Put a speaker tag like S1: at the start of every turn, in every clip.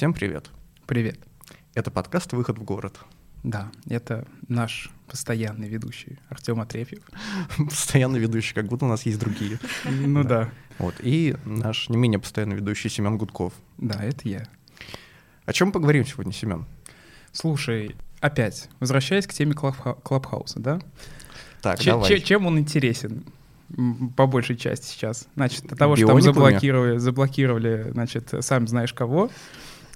S1: Всем привет.
S2: Привет.
S1: Это подкаст «Выход в город».
S2: Да, это наш постоянный ведущий Артем Атрефьев.
S1: Постоянный ведущий, как будто у нас есть другие.
S2: Ну да.
S1: Вот. И наш не менее постоянный ведущий Семен Гудков.
S2: Да, это я.
S1: О чем поговорим сегодня, Семен?
S2: Слушай, опять, возвращаясь к теме Клабхауса, да?
S1: Так, давай.
S2: Чем он интересен? по большей части сейчас. Значит, от того, что там заблокировали, заблокировали, значит, сам знаешь кого,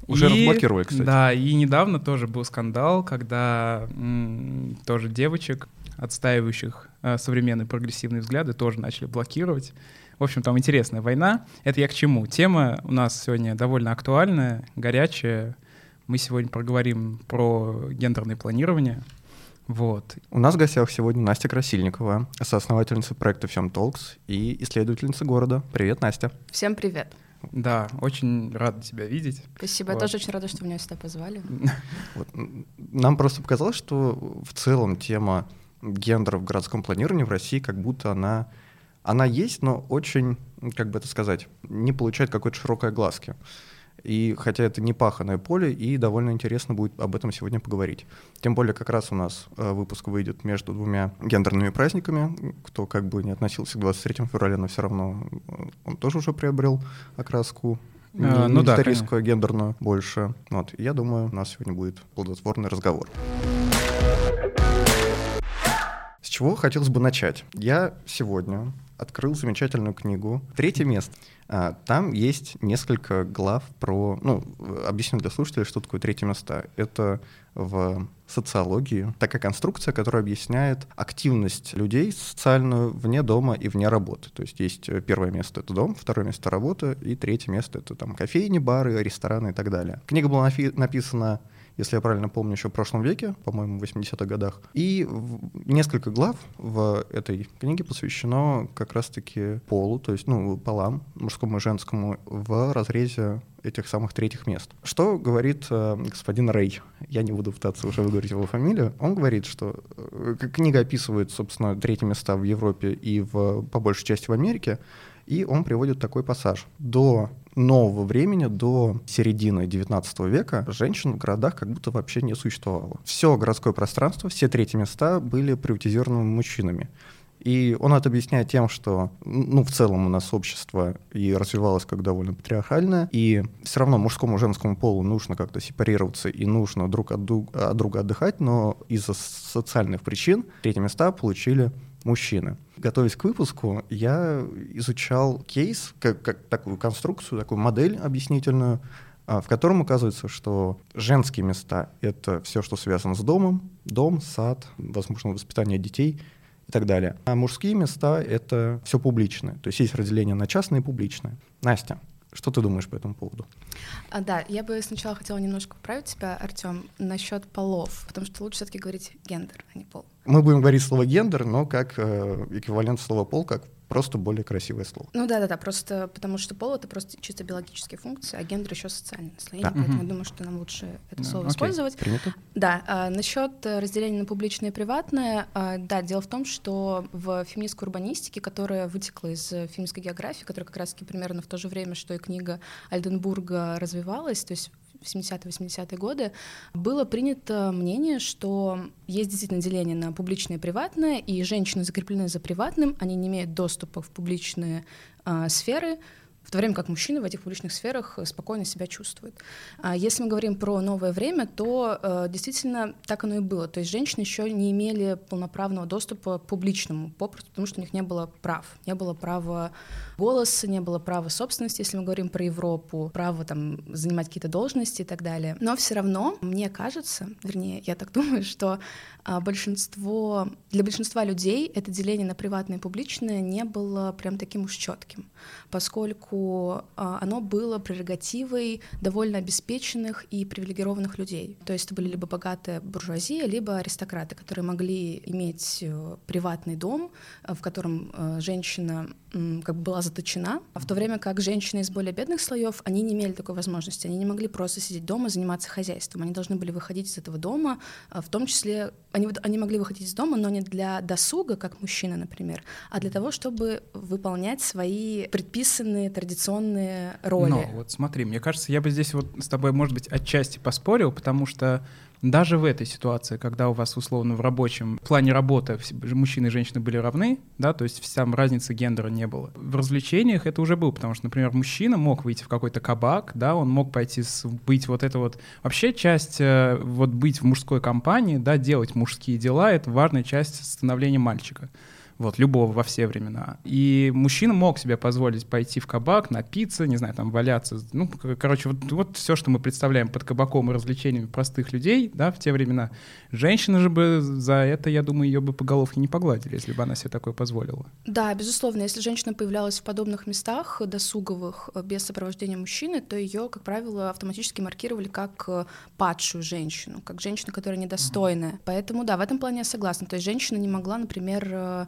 S1: уже и, разблокировали, кстати.
S2: Да, и недавно тоже был скандал, когда м, тоже девочек, отстаивающих э, современные прогрессивные взгляды, тоже начали блокировать. В общем, там интересная война. Это я к чему? Тема у нас сегодня довольно актуальная, горячая. Мы сегодня проговорим про гендерное планирование. Вот.
S1: У нас в гостях сегодня Настя Красильникова, соосновательница проекта Всем Толкс и исследовательница города. Привет, Настя.
S3: Всем привет.
S2: Да, очень рада тебя видеть.
S3: Спасибо, вот. я тоже очень рада, что меня сюда позвали.
S1: Вот. Нам просто показалось, что в целом тема гендера в городском планировании в России как будто она, она есть, но очень, как бы это сказать, не получает какой-то широкой огласки. И хотя это не паханное поле, и довольно интересно будет об этом сегодня поговорить. Тем более как раз у нас э, выпуск выйдет между двумя гендерными праздниками. Кто как бы не относился к 23 февраля, но все равно э, он тоже уже приобрел окраску а, ну да, гендерную больше. Вот. Я думаю, у нас сегодня будет плодотворный разговор. С чего хотелось бы начать? Я сегодня открыл замечательную книгу «Третье место». А, там есть несколько глав про... Ну, объясню для слушателей, что такое третье место. Это в социологии такая конструкция, которая объясняет активность людей социальную вне дома и вне работы. То есть есть э, первое место — это дом, второе место — работа, и третье место — это там кофейни, бары, рестораны и так далее. Книга была написана если я правильно помню, еще в прошлом веке, по-моему, в 80-х годах. И несколько глав в этой книге посвящено как раз-таки полу, то есть, ну, полам, мужскому и женскому, в разрезе этих самых третьих мест. Что говорит э, господин Рэй? Я не буду пытаться уже выговорить его фамилию. Он говорит, что э, книга описывает, собственно, третьи места в Европе и в, по большей части в Америке, и он приводит такой пассаж. До нового времени, до середины 19 века, женщин в городах как будто вообще не существовало. Все городское пространство, все третьи места были приватизированы мужчинами. И он это объясняет тем, что, ну, в целом у нас общество и развивалось как довольно патриархальное, и все равно мужскому и женскому полу нужно как-то сепарироваться и нужно друг от, от друга отдыхать, но из-за социальных причин третьи места получили мужчины. Готовясь к выпуску, я изучал кейс, как, как такую конструкцию, такую модель объяснительную, а, в котором оказывается, что женские места — это все, что связано с домом, дом, сад, возможно, воспитание детей и так далее. А мужские места — это все публичное, то есть есть разделение на частное и публичное. Настя, что ты думаешь по этому поводу?
S3: А, да, я бы сначала хотела немножко поправить тебя, Артем, насчет полов, потому что лучше все-таки говорить гендер, а не пол.
S1: Мы будем говорить слово гендер, но как э, эквивалент слова пол, как просто более красивое слово.
S3: Ну да, да, да, просто потому что пол это просто чисто биологические функции, а гендер еще социальное наслоение, да. поэтому угу. я думаю, что нам лучше это да, слово окей. использовать.
S1: Принято.
S3: Да, а, насчет разделения на публичное и приватное, а, да, дело в том, что в феминистской урбанистике, которая вытекла из феминистской географии, которая как раз-таки примерно в то же время, что и книга Альденбурга развивалась, то есть 70-80-е годы, было принято мнение, что есть действительно деление на публичное и приватное, и женщины закреплены за приватным, они не имеют доступа в публичные э, сферы, в то время как мужчины в этих публичных сферах э, спокойно себя чувствуют. А если мы говорим про новое время, то э, действительно так оно и было. То есть женщины еще не имели полноправного доступа к публичному, попросту потому что у них не было прав. Не было права голоса, не было права собственности, если мы говорим про Европу, права там занимать какие-то должности и так далее. Но все равно, мне кажется, вернее, я так думаю, что а, большинство, для большинства людей это деление на приватное и публичное не было прям таким уж четким, поскольку поскольку а, оно было прерогативой довольно обеспеченных и привилегированных людей. То есть это были либо богатая буржуазия, либо аристократы, которые могли иметь э, приватный дом, в котором э, женщина как бы была заточена, а в то время как женщины из более бедных слоев, они не имели такой возможности, они не могли просто сидеть дома, заниматься хозяйством, они должны были выходить из этого дома, в том числе они, они могли выходить из дома, но не для досуга, как мужчина, например, а для того, чтобы выполнять свои предписанные традиционные роли.
S2: Но вот смотри, мне кажется, я бы здесь вот с тобой, может быть, отчасти поспорил, потому что даже в этой ситуации, когда у вас условно в рабочем плане работы мужчины и женщины были равны, да, то есть вся разницы гендера не было. В развлечениях это уже было, потому что, например, мужчина мог выйти в какой-то кабак, да, он мог пойти с, быть вот это вот... Вообще часть, э, вот быть в мужской компании, да, делать мужские дела — это важная часть становления мальчика вот, любого во все времена. И мужчина мог себе позволить пойти в кабак, напиться, не знаю, там, валяться. Ну, короче, вот, вот все, что мы представляем под кабаком и развлечениями простых людей, да, в те времена. Женщина же бы за это, я думаю, ее бы по головке не погладили, если бы она себе такое позволила.
S3: Да, безусловно, если женщина появлялась в подобных местах досуговых э, без сопровождения мужчины, то ее, как правило, автоматически маркировали как э, падшую женщину, как женщину, которая недостойная. Mm-hmm. Поэтому, да, в этом плане я согласна. То есть женщина не могла, например, э,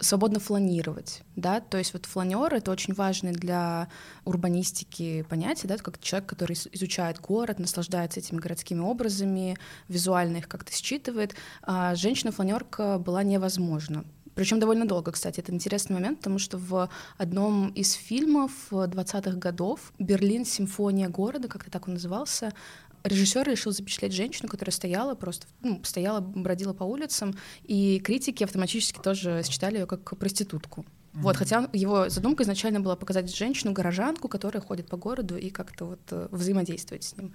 S3: свободно фланировать, да, то есть вот фланер — это очень важный для урбанистики понятие, да, как человек, который изучает город, наслаждается этими городскими образами, визуально их как-то считывает. А женщина-фланерка была невозможна, причем довольно долго, кстати. Это интересный момент, потому что в одном из фильмов 20-х годов «Берлин. Симфония города», как-то так он назывался, режиссер решил запечатлеть женщину, которая стояла просто, ну, стояла, бродила по улицам, и критики автоматически тоже считали ее как проститутку. Mm-hmm. Вот, хотя его задумка изначально была показать женщину-горожанку, которая ходит по городу и как-то вот э, взаимодействовать с ним.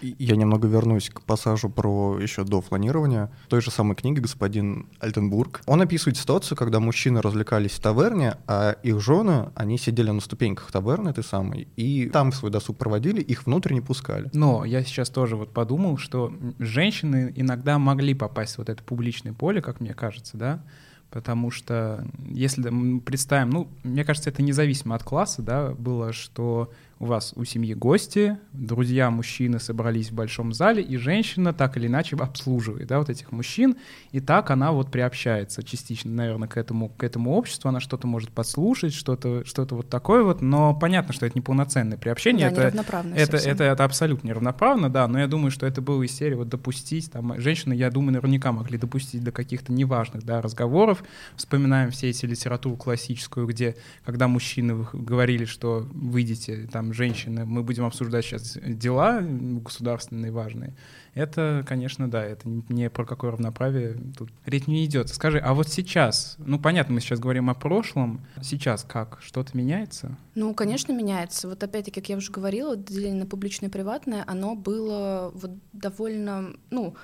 S1: Я немного вернусь к пассажу про еще до фланирования. той же самой книги господин Альтенбург. Он описывает ситуацию, когда мужчины развлекались в таверне, а их жены, они сидели на ступеньках таверны этой самой, и там свой досуг проводили, их внутрь не пускали.
S2: Но я сейчас тоже вот подумал, что женщины иногда могли попасть в вот это публичное поле, как мне кажется, да, Потому что если представим, ну, мне кажется, это независимо от класса, да, было, что у вас у семьи гости, друзья мужчины собрались в большом зале, и женщина так или иначе обслуживает, да, вот этих мужчин, и так она вот приобщается частично, наверное, к этому, к этому обществу, она что-то может подслушать, что-то что вот такое вот, но понятно, что это неполноценное приобщение,
S3: да,
S2: это, это, это, это абсолютно неравноправно, да, но я думаю, что это было из серии вот допустить, там, женщины, я думаю, наверняка могли допустить до каких-то неважных, да, разговоров, вспоминаем все эти литературу классическую, где, когда мужчины говорили, что выйдете там женщины, мы будем обсуждать сейчас дела государственные важные, это, конечно, да, это не про какое равноправие тут речь не идет. Скажи, а вот сейчас, ну понятно, мы сейчас говорим о прошлом, сейчас как? Что-то меняется?
S3: Ну, конечно, меняется. Вот опять-таки, как я уже говорила, деление на публичное и приватное, оно было вот довольно, ну,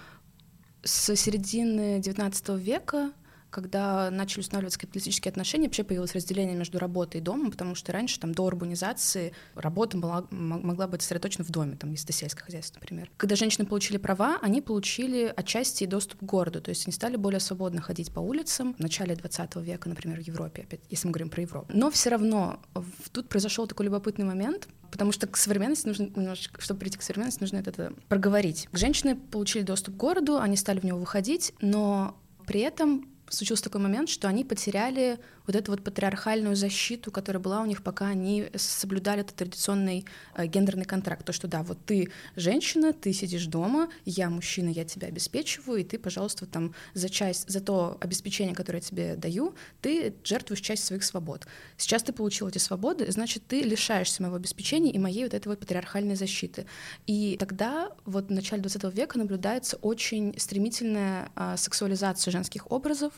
S3: с середины XIX века когда начали устанавливаться капиталистические отношения, вообще появилось разделение между работой и домом, потому что раньше, там, до урбанизации, работа была, могла быть сосредоточена в доме, там, если сельское хозяйство, например. Когда женщины получили права, они получили отчасти и доступ к городу, то есть они стали более свободно ходить по улицам в начале 20 века, например, в Европе, опять, если мы говорим про Европу. Но все равно тут произошел такой любопытный момент, потому что к современности нужно немножечко, чтобы прийти к современности, нужно это, это проговорить. Женщины получили доступ к городу, они стали в него выходить, но при этом случился такой момент, что они потеряли вот эту вот патриархальную защиту, которая была у них, пока они соблюдали этот традиционный э, гендерный контракт. То, что да, вот ты женщина, ты сидишь дома, я мужчина, я тебя обеспечиваю, и ты, пожалуйста, там за часть, за то обеспечение, которое я тебе даю, ты жертвуешь часть своих свобод. Сейчас ты получил эти свободы, значит, ты лишаешься моего обеспечения и моей вот этой вот патриархальной защиты. И тогда вот в начале 20 века наблюдается очень стремительная а, сексуализация женских образов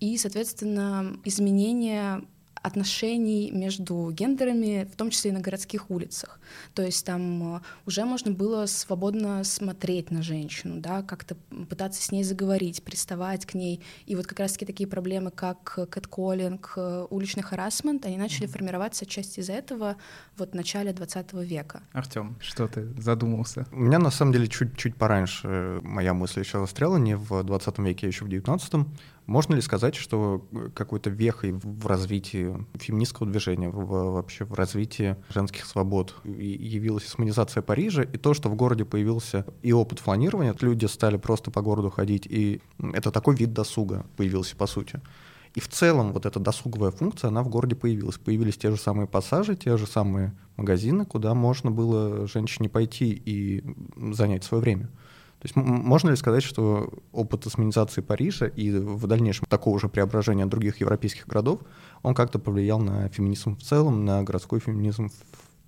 S3: и, соответственно, изменение изменение отношений между гендерами, в том числе и на городских улицах. То есть там э, уже можно было свободно смотреть на женщину, да, как-то пытаться с ней заговорить, приставать к ней. И вот как раз-таки такие проблемы, как кэтколлинг, э, уличный харасмент, они начали mm-hmm. формироваться отчасти из-за этого вот в начале 20 века.
S2: Артем, что ты задумался?
S1: У меня на самом деле чуть-чуть пораньше моя мысль еще застряла, не в 20 веке, а еще в 19 Можно ли сказать, что какой-то вехой в развитии феминистского движения, в, вообще в развитии женских свобод явилась османизация Парижа, и то, что в городе появился и опыт фланирования, люди стали просто по городу ходить, и это такой вид досуга появился, по сути. И в целом вот эта досуговая функция, она в городе появилась. Появились те же самые пассажи, те же самые магазины, куда можно было женщине пойти и занять свое время. То есть можно ли сказать, что опыт османизации Парижа и в дальнейшем такого же преображения других европейских городов, он как-то повлиял на феминизм в целом, на городской феминизм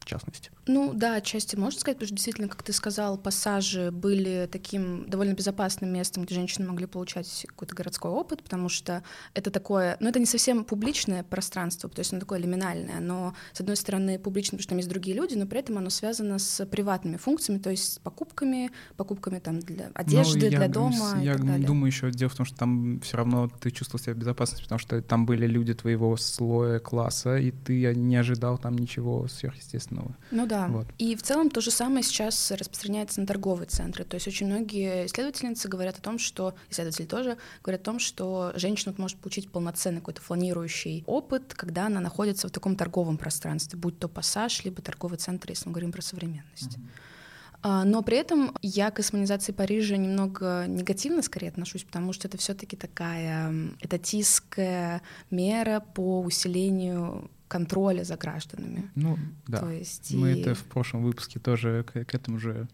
S1: частности.
S3: Ну да, отчасти можно сказать, потому что действительно, как ты сказал, пассажи были таким довольно безопасным местом, где женщины могли получать какой-то городской опыт, потому что это такое, ну это не совсем публичное пространство, то есть оно такое лиминальное, но с одной стороны публичное, потому что там есть другие люди, но при этом оно связано с приватными функциями, то есть с покупками, покупками там для одежды, ну, для дома.
S2: Я
S3: и так далее.
S2: думаю, еще дело в том, что там все равно ты чувствовал себя в безопасности, потому что там были люди твоего слоя класса, и ты не ожидал там ничего сверхъестественного подобного.
S3: Ну да. Вот. И в целом то же самое сейчас распространяется на торговые центры. То есть очень многие исследовательницы говорят о том, что исследователи тоже говорят о том, что женщина может получить полноценный какой-то фланирующий опыт, когда она находится в таком торговом пространстве, будь то пассаж, либо торговый центр, если мы говорим про современность. Mm-hmm. Но при этом я к космонизации Парижа немного негативно скорее отношусь, потому что это все-таки такая этатистская мера по усилению контроля за гражданами.
S2: Ну, да. То есть Мы и... это в прошлом выпуске тоже к, к этому же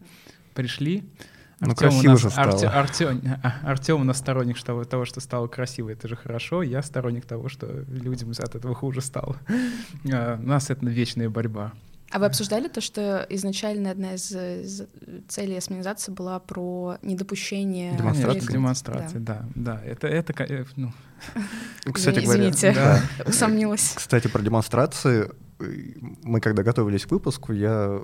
S2: пришли.
S1: Ну, Артем красиво у нас, же стало.
S2: Арте, Артем, а, Артем у нас сторонник того, того, что стало красиво, это же хорошо. Я сторонник того, что людям от этого хуже стало. А, у нас это вечная борьба.
S3: А вы обсуждали то, что изначально одна из, из целей османизации была про недопущение
S2: демонстрации? Демонстрации, да. да, да. Это, это э, ну.
S3: Кстати говоря, Извините, да. усомнилась.
S1: Кстати, про демонстрации мы когда готовились к выпуску, я,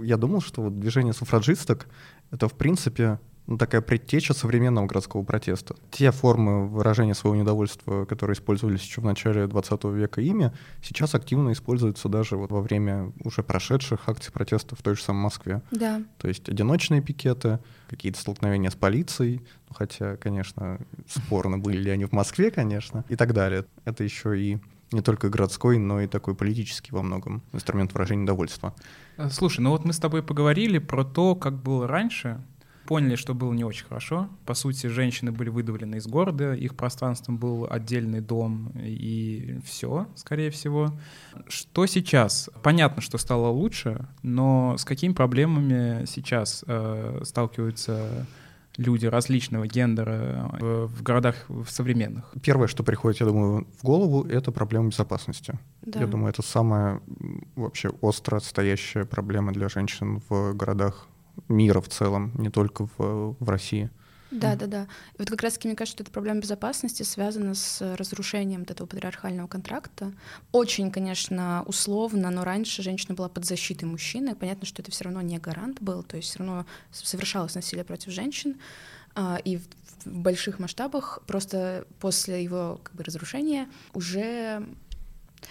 S1: я думал, что вот движение суфраджисток — это, в принципе, ну, такая предтеча современного городского протеста. Те формы выражения своего недовольства, которые использовались еще в начале 20 века ими, сейчас активно используются даже вот во время уже прошедших акций протеста в той же самой Москве.
S3: Да.
S1: То есть одиночные пикеты, какие-то столкновения с полицией, ну, хотя, конечно, спорно были ли они в Москве, конечно, и так далее. Это еще и не только городской, но и такой политический во многом инструмент выражения недовольства.
S2: Слушай, ну вот мы с тобой поговорили про то, как было раньше, поняли, что было не очень хорошо. По сути, женщины были выдавлены из города, их пространством был отдельный дом и все, скорее всего. Что сейчас? Понятно, что стало лучше, но с какими проблемами сейчас э, сталкиваются люди различного гендера в, в городах в современных?
S1: Первое, что приходит, я думаю, в голову, это проблема безопасности. Да. Я думаю, это самая вообще остро стоящая проблема для женщин в городах мира в целом, не только в, в России.
S3: Да, да, да. И вот как раз-таки мне кажется, что эта проблема безопасности связана с разрушением вот этого патриархального контракта. Очень, конечно, условно, но раньше женщина была под защитой мужчины. Понятно, что это все равно не гарант был, то есть все равно совершалось насилие против женщин. А, и в, в больших масштабах просто после его как бы, разрушения уже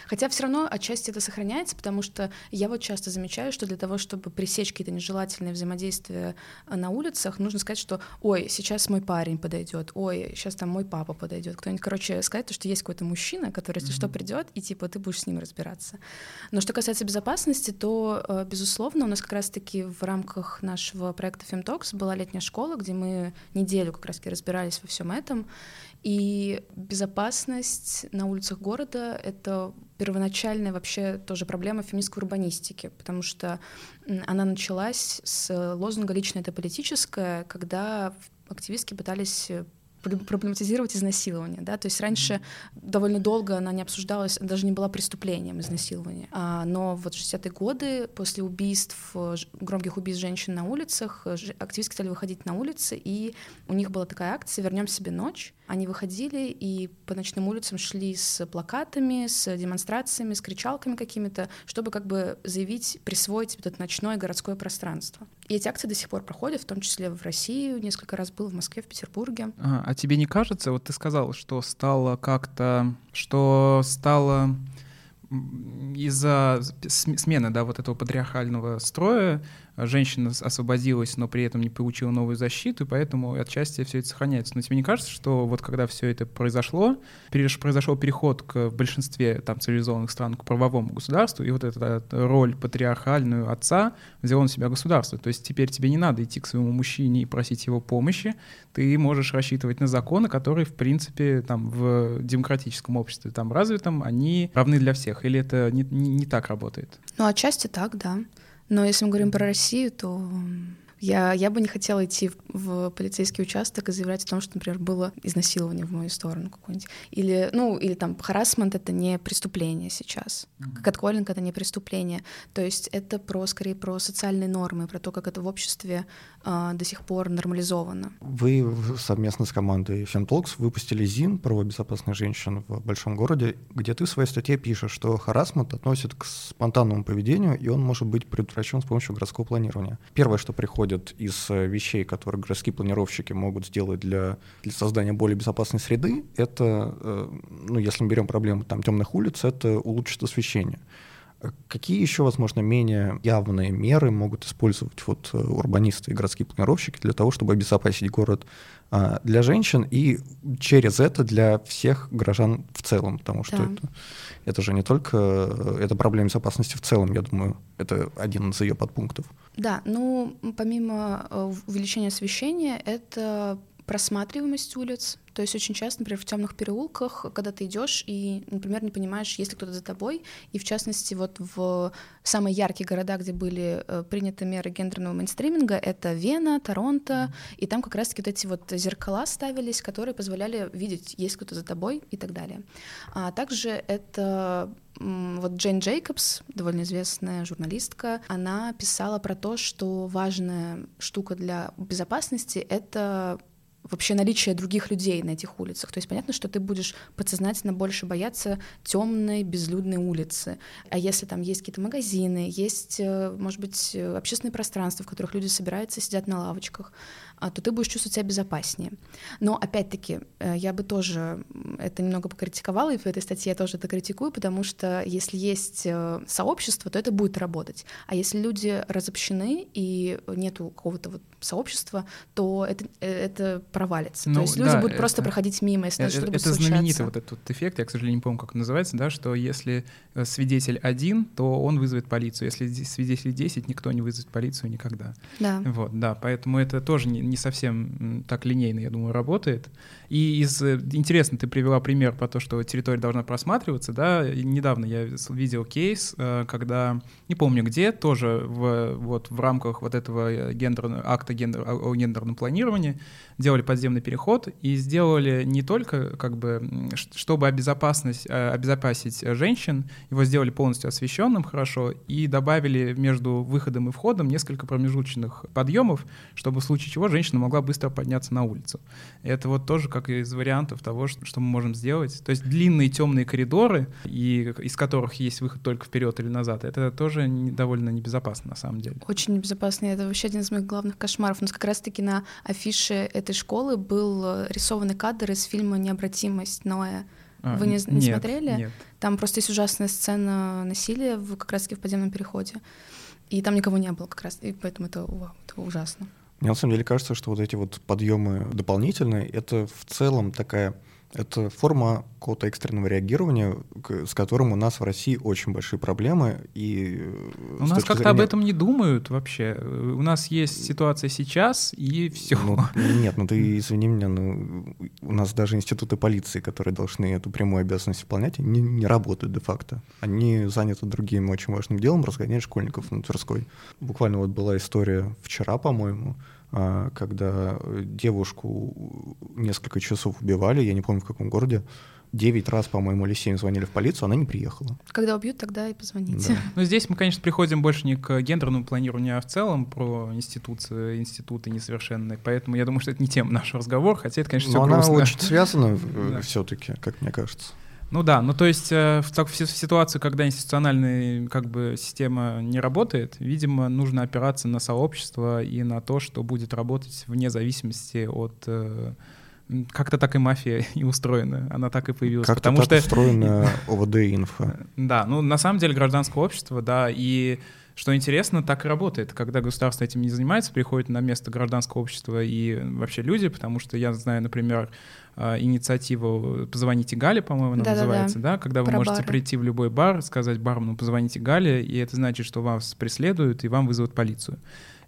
S3: Хотя все равно отчасти это сохраняется, потому что я вот часто замечаю, что для того, чтобы пресечь какие-то нежелательные взаимодействия э, на улицах, нужно сказать, что ой, сейчас мой парень подойдет, ой, сейчас там мой папа подойдет. Кто-нибудь, короче, сказать, что есть какой-то мужчина, который, если mm-hmm. что, придет, и типа ты будешь с ним разбираться. Но что касается безопасности, то, э, безусловно, у нас как раз-таки в рамках нашего проекта FemTalks была летняя школа, где мы неделю как раз-таки разбирались во всем этом. И безопасность на улицах города — это первоначальная вообще тоже проблема феминистской урбанистики, потому что она началась с лозунга «личное — это политическое», когда активистки пытались проблематизировать изнасилование, да, то есть раньше довольно долго она не обсуждалась, даже не была преступлением изнасилования, а, но вот 60-е годы после убийств, громких убийств женщин на улицах, активистки стали выходить на улицы, и у них была такая акция «Вернем себе ночь», они выходили и по ночным улицам шли с плакатами, с демонстрациями, с кричалками какими-то, чтобы как бы заявить, присвоить это ночное городское пространство. И эти акции до сих пор проходят, в том числе в России, несколько раз был в Москве, в Петербурге.
S2: А, а тебе не кажется, вот ты сказал, что стало как-то, что стало из-за смены да, вот этого патриархального строя женщина освободилась, но при этом не получила новую защиту, и поэтому отчасти все это сохраняется. Но тебе не кажется, что вот когда все это произошло, произошел переход к, в большинстве там, цивилизованных стран к правовому государству, и вот эта роль патриархальную отца взяла на себя государство. То есть теперь тебе не надо идти к своему мужчине и просить его помощи, ты можешь рассчитывать на законы, которые, в принципе, там, в демократическом обществе там развитом, они равны для всех. Или это не, не, не так работает?
S3: Ну, отчасти так, да. Но если мы говорим про Россию, то я, я бы не хотела идти в, в полицейский участок и заявлять о том, что, например, было изнасилование в мою сторону какое-нибудь. Или, ну, или там харасмент — это не преступление сейчас. Mm-hmm. Катколлинг — это не преступление. То есть это про, скорее, про социальные нормы, про то, как это в обществе до сих пор нормализовано.
S1: Вы совместно с командой Femtalks выпустили ЗИН про безопасных женщин в большом городе, где ты в своей статье пишешь, что харасмент относит к спонтанному поведению, и он может быть предотвращен с помощью городского планирования. Первое, что приходит из э, вещей, которые городские планировщики могут сделать для, для создания более безопасной среды, это, э, ну, если мы берем проблему там, темных улиц, это улучшит освещение. Какие еще, возможно, менее явные меры могут использовать вот э, урбанисты и городские планировщики для того, чтобы обезопасить город а, для женщин и через это для всех горожан в целом, потому что да. это, это же не только это проблема безопасности в целом, я думаю, это один из ее подпунктов.
S3: Да, ну помимо э, увеличения освещения, это просматриваемость улиц. То есть очень часто, например, в темных переулках, когда ты идешь и, например, не понимаешь, есть ли кто-то за тобой, и в частности вот в самые яркие города, где были э, приняты меры гендерного мейнстриминга, это Вена, Торонто, и там как раз-таки вот эти вот зеркала ставились, которые позволяли видеть, есть кто-то за тобой и так далее. А также это вот Джейн Джейкобс, довольно известная журналистка, она писала про то, что важная штука для безопасности — это вообще наличие других людей на этих улицах. То есть понятно, что ты будешь подсознательно больше бояться темной, безлюдной улицы. А если там есть какие-то магазины, есть, э, может быть, общественные пространства, в которых люди собираются, сидят на лавочках, а, то ты будешь чувствовать себя безопаснее. Но опять-таки, э, я бы тоже это немного покритиковала, и в этой статье я тоже это критикую, потому что если есть э, сообщество, то это будет работать. А если люди разобщены и нету какого-то вот сообщества, то это, это провалится. Ну, то есть люди да, будут это, просто проходить мимо, если
S2: это,
S3: что-то будет
S2: Это знаменитый вот этот эффект, я, к сожалению, не помню, как он называется, да, что если э, свидетель один, то он вызовет полицию. Если свидетелей 10, никто не вызовет полицию никогда.
S3: Да.
S2: Вот, да, поэтому это тоже не, не совсем так линейно, я думаю, работает. И из э, интересно, ты привела пример про то, что территория должна просматриваться, да. Недавно я видел кейс, э, когда не помню где, тоже в вот в рамках вот этого гендерного акта гендер, о гендерном планировании делали подземный переход и сделали не только как бы, чтобы обезопасность, э, обезопасить женщин, его сделали полностью освещенным хорошо и добавили между выходом и входом несколько промежуточных подъемов, чтобы в случае чего женщина могла быстро подняться на улицу. Это вот тоже как из вариантов того, что мы можем сделать. То есть длинные темные коридоры, и, из которых есть выход только вперед или назад, это тоже довольно небезопасно на самом деле.
S3: Очень небезопасно. Это вообще один из моих главных кошмаров. У нас как раз-таки на афише этой школы был э, рисованный кадр из фильма «Необратимость» Ноя. А, Вы не, не нет, смотрели?
S2: Нет.
S3: Там просто есть ужасная сцена насилия в, как раз-таки в подземном переходе. И там никого не было как раз, и поэтому это, вау, это ужасно.
S1: Мне на самом деле кажется, что вот эти вот подъемы дополнительные, это в целом такая это форма какого-то экстренного реагирования, с которым у нас в России очень большие проблемы. И
S2: э, у нас как-то зрения... об этом не думают вообще. У нас есть ситуация сейчас, и все.
S1: Ну, нет, ну ты извини меня, ну, у нас даже институты полиции, которые должны эту прямую обязанность выполнять, они не работают де-факто. Они заняты другим очень важным делом, разгонять школьников на Тверской. Буквально вот была история вчера, по-моему, когда девушку несколько часов убивали, я не помню в каком городе, девять раз, по-моему, или семь звонили в полицию, она не приехала.
S3: Когда убьют, тогда и позвоните. Да.
S2: Ну, здесь мы, конечно, приходим больше не к гендерному планированию, а в целом про институции, институты несовершенные. Поэтому я думаю, что это не тема нашего разговора, хотя это, конечно, все
S1: Но
S2: грустно.
S1: она очень связана э, все-таки, как мне кажется.
S2: Ну да, ну то есть э, в, в, в ситуацию, когда институциональная как бы система не работает, видимо, нужно опираться на сообщество и на то, что будет работать вне зависимости от э, как-то так и мафия и устроена, она так и появилась.
S1: Как-то потому так что устроена ОВД инфо.
S2: Да, ну на самом деле гражданское общество, да, и Что интересно, так и работает. Когда государство этим не занимается, приходит на место гражданского общества и вообще люди, потому что я знаю, например, а, инициативу «Позвоните Гале», по-моему, она да, называется, да, да? когда вы Про можете бары. прийти в любой бар, сказать бармену «позвоните Гале», и это значит, что вас преследуют и вам вызовут полицию.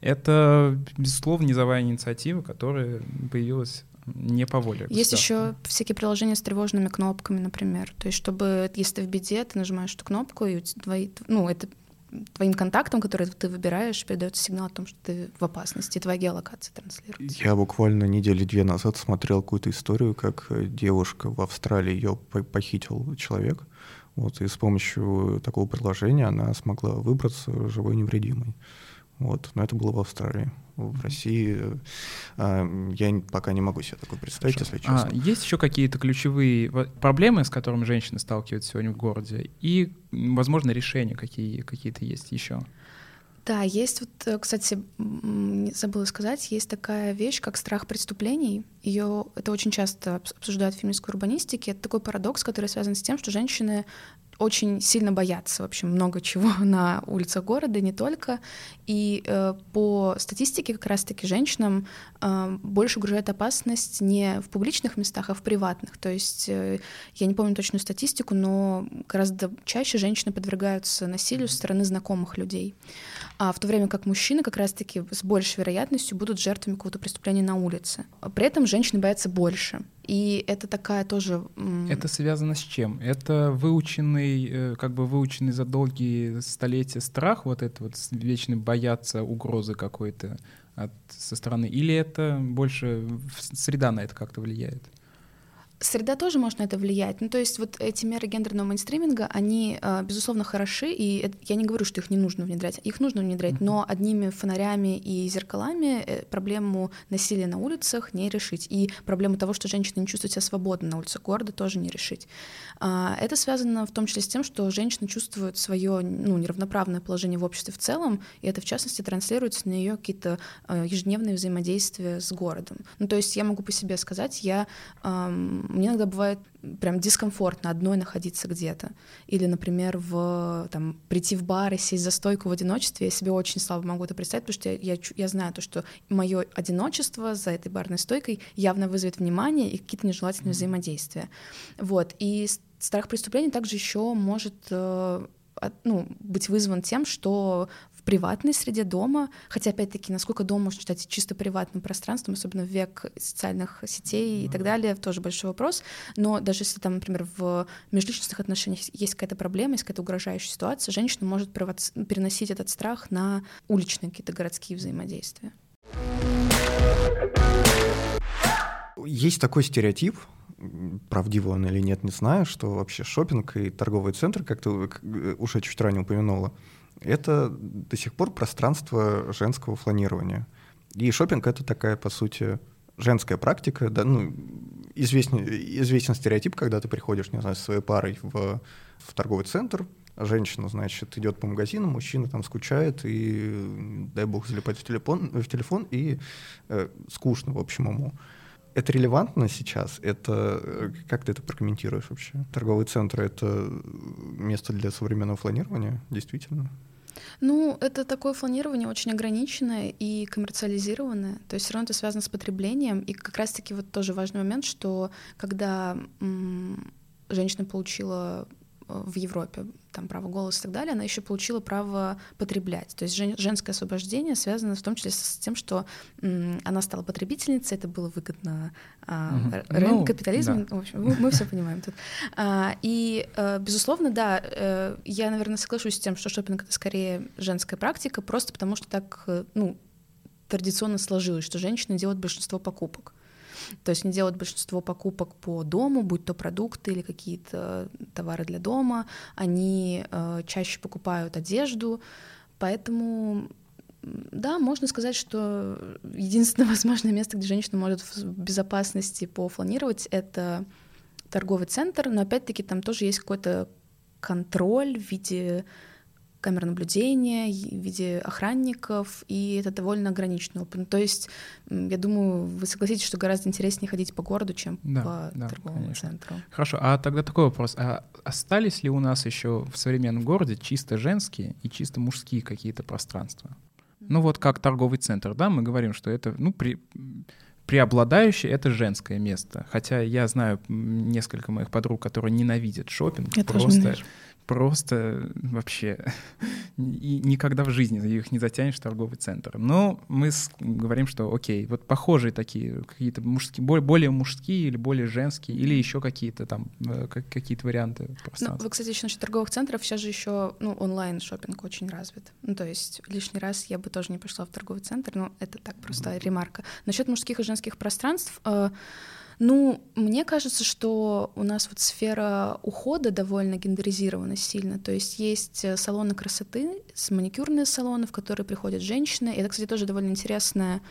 S2: Это, безусловно, низовая инициатива, которая появилась не по воле.
S3: Есть еще всякие приложения с тревожными кнопками, например. То есть, чтобы, если ты в беде, ты нажимаешь эту кнопку, и твои, ну, это твоим контактам, которые ты выбираешь, передается сигнал о том, что ты в опасности, твоя геолокация транслируется.
S1: Я буквально недели две назад смотрел какую-то историю, как э, девушка в Австралии ее похитил человек, вот, и с помощью такого приложения она смогла выбраться живой невредимой. Вот. Но это было в Австралии. В России э, я пока не могу себе такое представить, Хорошо. если честно.
S2: А, есть еще какие-то ключевые проблемы, с которыми женщины сталкиваются сегодня в городе? И, возможно, решения какие, какие-то есть еще?
S3: Да, есть вот, э, кстати, забыла сказать, есть такая вещь, как страх преступлений. Ее это очень часто обсуждают в феминистской урбанистике. Это такой парадокс, который связан с тем, что женщины очень сильно боятся вообще много чего на улицах города, не только. И э, по статистике как раз-таки женщинам э, больше угрожает опасность не в публичных местах, а в приватных. То есть э, я не помню точную статистику, но гораздо чаще женщины подвергаются насилию со стороны знакомых людей. А в то время как мужчины как раз-таки с большей вероятностью будут жертвами какого-то преступления на улице. При этом женщины боятся больше. И это такая тоже...
S2: Это связано с чем? Это выученный, э, как бы выученный за долгие столетия страх, вот это вот вечный бояться угрозы какой-то от, со стороны, или это больше среда на это как-то влияет?
S3: Среда тоже может на это влиять. Ну, то есть вот эти меры гендерного мейнстриминга, они, а, безусловно, хороши, и я не говорю, что их не нужно внедрять, их нужно внедрять, но одними фонарями и зеркалами э, проблему насилия на улицах не решить, и проблему того, что женщины не чувствуют себя свободно на улицах города, тоже не решить. А, это связано в том числе с тем, что женщины чувствуют свое ну, неравноправное положение в обществе в целом, и это, в частности, транслируется на ее какие-то а, ежедневные взаимодействия с городом. Ну, то есть я могу по себе сказать, я мне иногда бывает прям дискомфортно одной находиться где-то. Или, например, в, там, прийти в бар и сесть за стойку в одиночестве, я себе очень слабо могу это представить, потому что я, я, я знаю то, что мое одиночество за этой барной стойкой явно вызовет внимание и какие-то нежелательные mm-hmm. взаимодействия. Вот. И страх преступления также еще может э, ну, быть вызван тем, что приватной среде дома, хотя, опять-таки, насколько дом может считать чисто приватным пространством, особенно в век социальных сетей и так далее, тоже большой вопрос. Но даже если там, например, в межличностных отношениях есть какая-то проблема, есть какая-то угрожающая ситуация, женщина может переносить этот страх на уличные какие-то городские взаимодействия.
S1: Есть такой стереотип, правдиво он или нет, не знаю, что вообще шопинг и торговый центр, как ты уже чуть ранее упомянула, это до сих пор пространство женского фланирования. И шопинг это такая, по сути, женская практика, да, ну, известен, известен стереотип, когда ты приходишь, не знаю, со своей парой в, в торговый центр, женщина, значит, идет по магазину, мужчина там скучает и, дай бог, залипает в телефон, в телефон и э, скучно, в общем, ему. Это релевантно сейчас? Это э, как ты это прокомментируешь вообще? Торговый центр это место для современного фланирования, действительно?
S3: Ну, это такое фланирование очень ограниченное и коммерциализированное. То есть все равно это связано с потреблением. И как раз-таки вот тоже важный момент, что когда м- женщина получила в Европе там право голоса и так далее, она еще получила право потреблять. То есть жен, женское освобождение связано в том числе с тем, что м, она стала потребительницей, это было выгодно а, угу. рынок, ну, капитализм, да. в общем, мы, мы все понимаем тут. А, и, а, безусловно, да, а, я, наверное, соглашусь с тем, что шопинг это скорее женская практика, просто потому что так, э, ну, традиционно сложилось, что женщины делают большинство покупок. То есть они делают большинство покупок по дому, будь то продукты или какие-то товары для дома. Они э, чаще покупают одежду, поэтому да, можно сказать, что единственное возможное место, где женщина может в безопасности пофланировать, это торговый центр, но опять-таки там тоже есть какой-то контроль в виде камер наблюдения, в виде охранников, и это довольно ограниченный опыт. Ну, то есть, я думаю, вы согласитесь, что гораздо интереснее ходить по городу, чем да, по да, торговому конечно. центру.
S2: Хорошо, а тогда такой вопрос. А остались ли у нас еще в современном городе чисто женские и чисто мужские какие-то пространства? Ну вот как торговый центр, да, мы говорим, что это, ну, при, преобладающее это женское место. Хотя я знаю несколько моих подруг, которые ненавидят шопинг.
S3: Я просто
S2: просто вообще и никогда в жизни их не затянешь в торговый центр. Но мы говорим, что окей, вот похожие такие какие-то мужские, более мужские или более женские, или еще какие-то там э, какие-то варианты
S3: Ну, вы, кстати, еще насчет торговых центров, сейчас же еще ну, онлайн шопинг очень развит. Ну, то есть лишний раз я бы тоже не пошла в торговый центр, но это так просто mm-hmm. ремарка. Насчет мужских и женских пространств. Э, ну, мне кажется, что у нас вот сфера ухода довольно гендеризирована сильно. То есть есть э, салоны красоты, маникюрные салоны, в которые приходят женщины. И это, кстати, тоже довольно интересная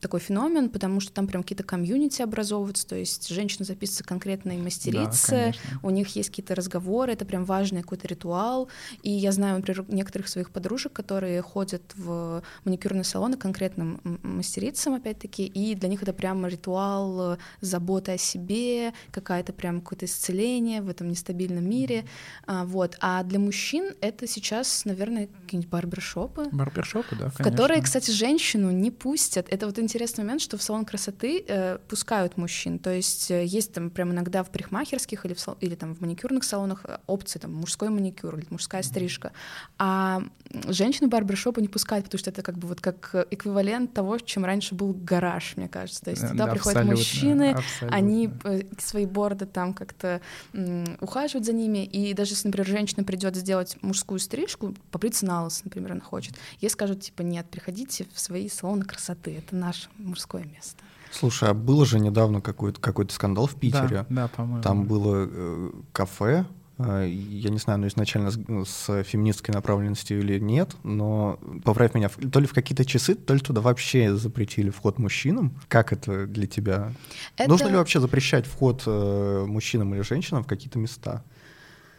S3: такой феномен, потому что там прям какие-то комьюнити образовываются, то есть женщины записываются конкретные мастерицы, да, у них есть какие-то разговоры, это прям важный какой-то ритуал. И я знаю, например, некоторых своих подружек, которые ходят в маникюрные салоны конкретным мастерицам, опять-таки, и для них это прям ритуал заботы о себе, какая-то прям какое-то исцеление в этом нестабильном мире. А, вот. А для мужчин это сейчас, наверное, какие-нибудь барбершопы.
S2: Барбершопы, да,
S3: конечно. В которые, кстати, женщину не пустят. Это вот интересный момент, что в салон красоты э, пускают мужчин. То есть э, есть там прям иногда в парикмахерских или, в, сал... или там в маникюрных салонах э, опции, там мужской маникюр или мужская стрижка. А женщины барбершопы не пускают, потому что это как бы вот как эквивалент того, чем раньше был гараж, мне кажется. То есть туда да, приходят мужчины, абсолютно. они э, свои борды там как-то ухаживают за ними. И даже если, например, женщина придет сделать мужскую стрижку, побриться на лысо, например, она хочет, ей скажут, типа, нет, приходите в свои салоны красоты, это наш наше мужское место.
S1: Слушай, а было же недавно какой-то какой скандал в Питере.
S2: Да, да по-моему.
S1: Там было э, кафе, э, я не знаю, ну изначально с, с феминистской направленностью или нет, но поправь меня, то ли в какие-то часы, то ли туда вообще запретили вход мужчинам. Как это для тебя? Это... Нужно ли вообще запрещать вход э, мужчинам или женщинам в какие-то места?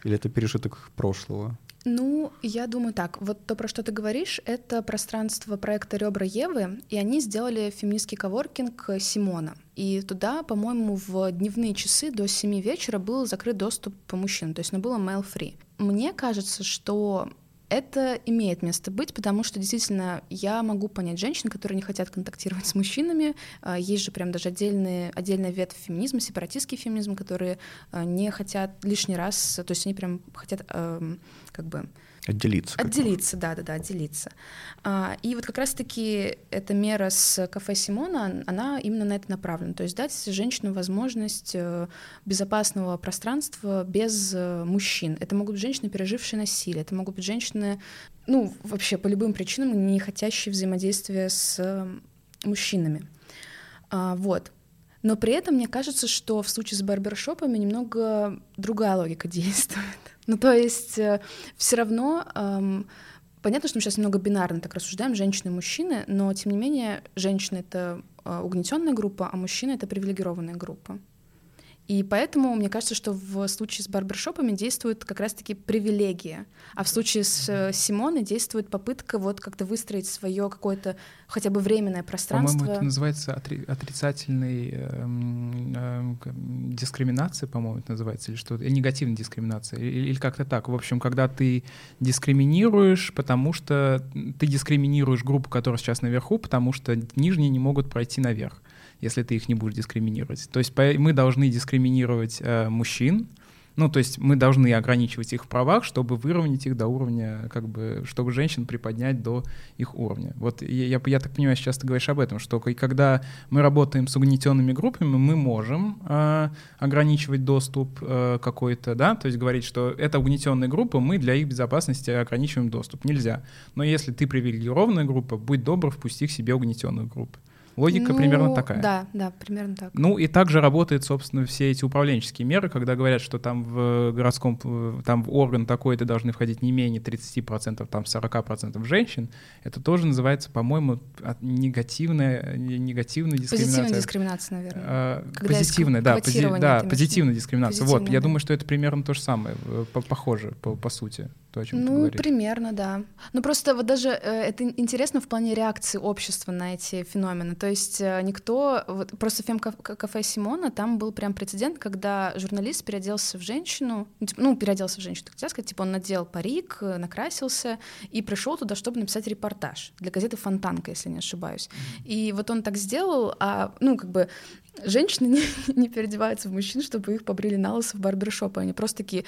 S1: Или это пережиток прошлого?
S3: Ну, я думаю так. Вот то, про что ты говоришь, это пространство проекта «Ребра Евы», и они сделали феминистский коворкинг Симона. И туда, по-моему, в дневные часы до 7 вечера был закрыт доступ по мужчинам, то есть оно было mail-free. Мне кажется, что это имеет место быть, потому что действительно я могу понять женщин, которые не хотят контактировать с мужчинами. А, есть же прям даже отдельные, отдельная ветвь феминизма, сепаратистский феминизм, которые а, не хотят лишний раз, то есть они прям хотят как бы
S1: Отделиться.
S3: Отделиться, да, да, да, отделиться. А, и вот как раз-таки эта мера с кафе Симона, она именно на это направлена. То есть дать женщинам возможность э, безопасного пространства без э, мужчин. Это могут быть женщины, пережившие насилие, это могут быть женщины, ну, вообще по любым причинам, не хотящие взаимодействия с э, мужчинами. А, вот. Но при этом мне кажется, что в случае с барбершопами немного другая логика действует. Ну, то есть э, все равно эм, понятно, что мы сейчас немного бинарно так рассуждаем, женщины и мужчины, но тем не менее женщина это э, угнетенная группа, а мужчина это привилегированная группа. И поэтому мне кажется, что в случае с барбершопами действует как раз-таки привилегия, а в случае с э, Симоной действует попытка вот как-то выстроить свое какое-то хотя бы временное пространство.
S2: По-моему, это называется отри- отрицательной э, э, дискриминация, по-моему, это называется, или что-то, э, негативная дискриминация, или, или как-то так. В общем, когда ты дискриминируешь, потому что ты дискриминируешь группу, которая сейчас наверху, потому что нижние не могут пройти наверх если ты их не будешь дискриминировать. То есть мы должны дискриминировать э, мужчин, ну, то есть мы должны ограничивать их в правах, чтобы выровнять их до уровня, как бы, чтобы женщин приподнять до их уровня. Вот я, я, я так понимаю, сейчас ты говоришь об этом, что когда мы работаем с угнетенными группами, мы можем э, ограничивать доступ э, какой-то, да, то есть говорить, что это угнетенная группа, мы для их безопасности ограничиваем доступ. Нельзя. Но если ты привилегированная группа, будь добр, впусти к себе угнетенную группу. Логика
S3: ну,
S2: примерно такая.
S3: Да, да, примерно так.
S2: Ну и также работают, собственно, все эти управленческие меры, когда говорят, что там в городском, там в орган такой-то должны входить не менее 30%, там 40% женщин. Это тоже называется, по-моему, негативная, негативная дискриминация.
S3: Позитивная дискриминация, наверное. А,
S2: позитивная, да, пози, да, позитивная дискриминация. Позитивная, вот, да. я думаю, что это примерно то же самое, похоже по, по сути. То, о чем
S3: ну,
S2: ты говоришь.
S3: примерно, да. Ну, просто вот даже э, это интересно в плане реакции общества на эти феномены. То есть э, никто... Вот, просто фем-кафе Симона там был прям прецедент, когда журналист переоделся в женщину, ну, типа, ну переоделся в женщину, так сказать, типа он надел парик, э, накрасился и пришел туда, чтобы написать репортаж для газеты «Фонтанка», если не ошибаюсь. И вот он так сделал, а, ну, как бы женщины не, не переодеваются в мужчин, чтобы их побрили на лысо в барбершоп. Они просто такие,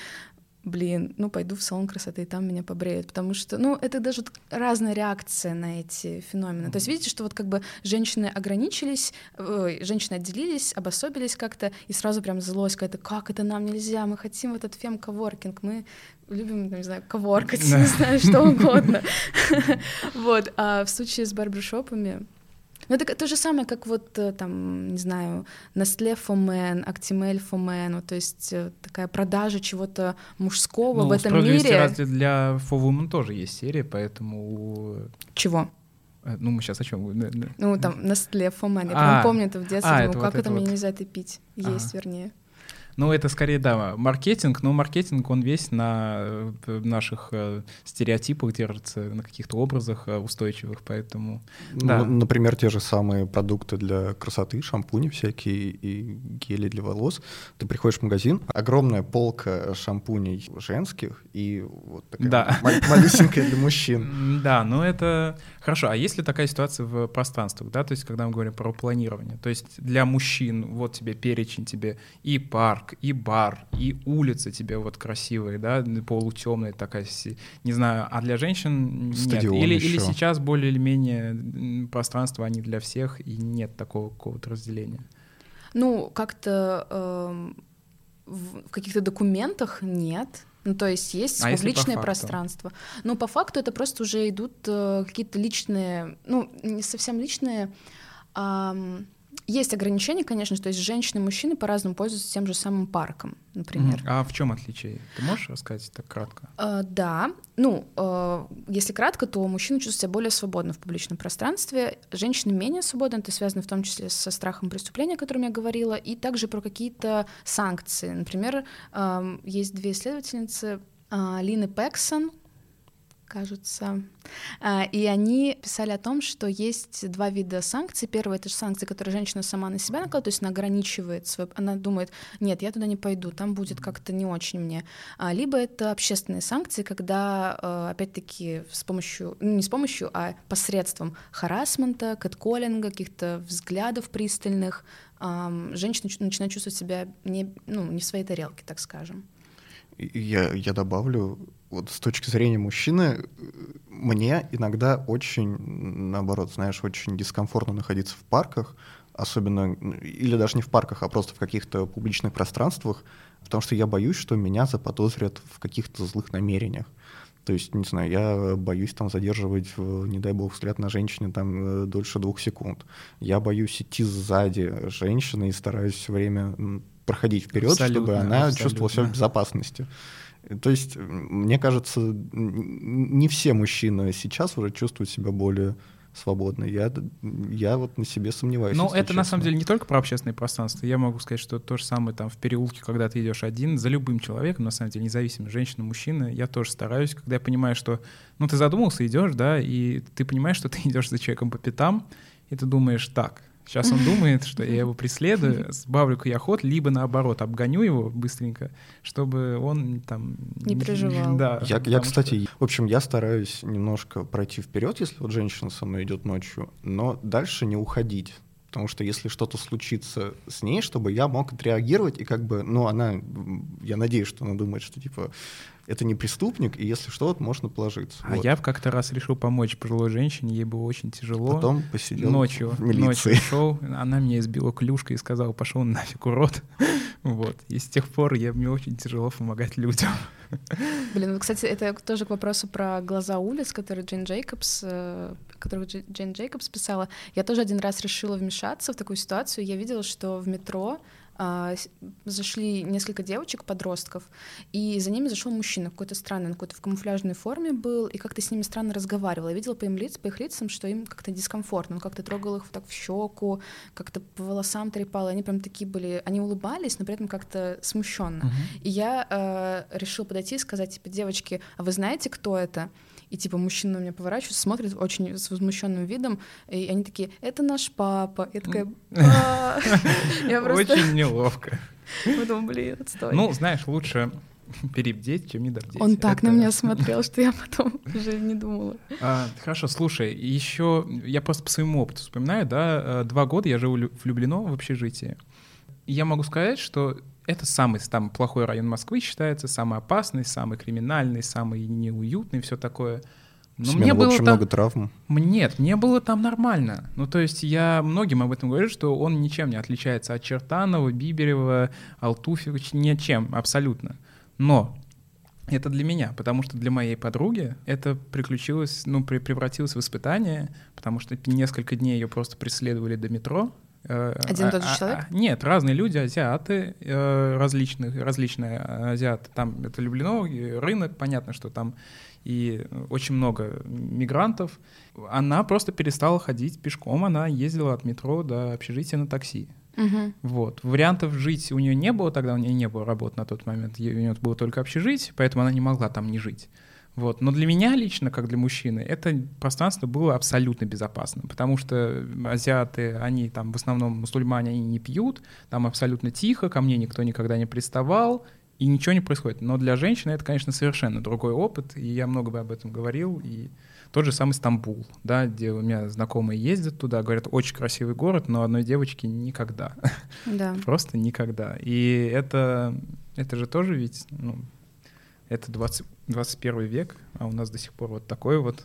S3: блин, ну пойду в салон красоты, и там меня побреют, потому что, ну, это даже разная реакция на эти феномены. Mm-hmm. То есть видите, что вот как бы женщины ограничились, ой, женщины отделились, обособились как-то, и сразу прям злость какая-то, как это нам нельзя, мы хотим вот этот фем-коворкинг, мы любим, не знаю, коворкать, не знаю, что угодно. Вот, а в случае с барбершопами, ну, это то же самое, как вот э, там, не знаю, Nestle for Men, Actimel for Men, вот, то есть э, такая продажа чего-то мужского
S2: ну,
S3: в этом мире.
S2: Разве для For Women тоже есть серия, поэтому...
S3: Чего?
S2: Э, ну, мы сейчас о чем?
S3: Ну, там, Nestle for Men. Я а, прям помню это в детстве, а, думаю, как вот это, это мне вот. нельзя это пить? Есть, ага. вернее.
S2: Ну, это скорее, да, маркетинг, но маркетинг, он весь на э, наших э, стереотипах держится, на каких-то образах э, устойчивых, поэтому...
S1: Ну, да. Например, те же самые продукты для красоты, шампуни всякие и гели для волос. Ты приходишь в магазин, огромная полка шампуней женских и вот такая да. малюсенькая для мужчин.
S2: Да, ну это хорошо. А есть ли такая ситуация в пространствах, да, то есть когда мы говорим про планирование? То есть для мужчин вот тебе перечень, тебе и парк, и бар, и улица тебе вот красивые, да, полутемная такая, не знаю, а для женщин Стадион нет. Или, или сейчас более или менее пространство они для всех, и нет такого какого-то разделения.
S3: Ну, как-то э, в каких-то документах нет, ну, то есть есть а публичное пространство. Но по факту это просто уже идут э, какие-то личные, ну, не совсем личные, э, есть ограничения, конечно, то есть женщины и мужчины по-разному пользуются тем же самым парком, например.
S2: А в чем отличие? Ты можешь рассказать так кратко?
S3: Uh, да. Ну, uh, если кратко, то мужчины чувствуют себя более свободно в публичном пространстве, женщины менее свободны, это связано в том числе со страхом преступления, о котором я говорила, и также про какие-то санкции. Например, uh, есть две исследовательницы, Лины Пексон, кажется. А, и они писали о том, что есть два вида санкций. Первое — это же санкции, которые женщина сама на себя накладывает, то есть она ограничивает свой... Она думает, нет, я туда не пойду, там будет как-то не очень мне. А, либо это общественные санкции, когда, а, опять-таки, с помощью... Ну, не с помощью, а посредством харасмента, кэтколлинга, каких-то взглядов пристальных, женщина начинает чувствовать себя не, ну, не в своей тарелке, так скажем.
S1: Я, я добавлю, вот с точки зрения мужчины, мне иногда очень, наоборот, знаешь, очень дискомфортно находиться в парках, особенно, или даже не в парках, а просто в каких-то публичных пространствах, потому что я боюсь, что меня заподозрят в каких-то злых намерениях. То есть, не знаю, я боюсь там задерживать, не дай бог, взгляд на женщине там э, дольше двух секунд. Я боюсь идти сзади женщины и стараюсь все время проходить вперед, чтобы она абсолютно. чувствовала себя в безопасности. То есть, мне кажется, не все мужчины сейчас уже чувствуют себя более свободно. Я, я вот на себе сомневаюсь.
S2: Ну, это честно. на самом деле не только про общественное пространство. Я могу сказать, что то же самое там в переулке, когда ты идешь один, за любым человеком, на самом деле, независимо, женщина, мужчина, я тоже стараюсь, когда я понимаю, что, ну, ты задумался, идешь, да, и ты понимаешь, что ты идешь за человеком по пятам, и ты думаешь, так, Сейчас он думает, что я его преследую, сбавлю-ка я ход, либо наоборот, обгоню его быстренько, чтобы он там...
S3: Не переживал.
S1: Да. Я, я кстати, что... в общем, я стараюсь немножко пройти вперед, если вот женщина со мной идет ночью, но дальше не уходить. Потому что если что-то случится с ней, чтобы я мог отреагировать, и как бы, ну, она, я надеюсь, что она думает, что, типа, это не преступник, и если что, то можно положиться.
S2: А вот. я как-то раз решил помочь пожилой женщине, ей было очень тяжело.
S1: Потом посидел
S2: ночью, в милиции. Ночью шел, она меня избила клюшкой и сказала, пошел нафиг, урод. Вот. И с тех пор я, мне очень тяжело помогать людям.
S3: Блин, ну, кстати, это тоже к вопросу про глаза улиц, который Джейн Джейкобс, э, которую Джейн Джейкобс писала. Я тоже один раз решила вмешаться в такую ситуацию. Я видела, что в метро зашли несколько девочек, подростков, и за ними зашел мужчина какой-то странный, он какой-то в камуфляжной форме был, и как-то с ними странно разговаривал. Я видела по им лицам, по их лицам, что им как-то дискомфортно. Он как-то трогал их так в щеку, как-то по волосам трепал, и они прям такие были, они улыбались, но при этом как-то смущенно. Uh-huh. И я э, решила подойти и сказать, типа, девочки, а вы знаете, кто это? И типа мужчина на меня поворачивается, смотрит очень с возмущенным видом, и они такие, это наш папа. Я такая,
S2: Очень неловко.
S3: Потом, блин, отстой.
S2: Ну, знаешь, лучше перебдеть, чем недобдеть.
S3: Он так на меня смотрел, что я потом уже не думала.
S2: А, хорошо, слушай, еще я просто по своему опыту вспоминаю, да, э, два года я живу влюблено в общежитии. И я могу сказать, что это самый там плохой район Москвы считается, самый опасный, самый криминальный, самый неуютный, все такое.
S1: Но мне было очень там... много травм.
S2: Нет, мне было там нормально. Ну, то есть я многим об этом говорю, что он ничем не отличается от Чертанова, Биберева, Алтуфьева, ничем, абсолютно. Но это для меня, потому что для моей подруги это приключилось, ну, превратилось в испытание, потому что несколько дней ее просто преследовали до метро,
S3: Один и тот же а, человек?
S2: А, нет, разные люди, азиаты, э, различные, различные азиаты. Там это Люблино, рынок, понятно, что там и очень много мигрантов. Она просто перестала ходить пешком, она ездила от метро до общежития на такси.
S3: Угу.
S2: Вот. Вариантов жить у нее не было, тогда у нее не было работы на тот момент, у нее было только общежитие, поэтому она не могла там не жить. Вот. Но для меня лично, как для мужчины, это пространство было абсолютно безопасным, потому что азиаты, они там в основном мусульмане, они не пьют, там абсолютно тихо, ко мне никто никогда не приставал, и ничего не происходит. Но для женщины это, конечно, совершенно другой опыт, и я много бы об этом говорил, и тот же самый Стамбул, да, где у меня знакомые ездят туда, говорят, очень красивый город, но одной девочки никогда.
S3: Да.
S2: Просто никогда. И это, это же тоже ведь, ну, это 20, 21 век, а у нас до сих пор вот такой вот.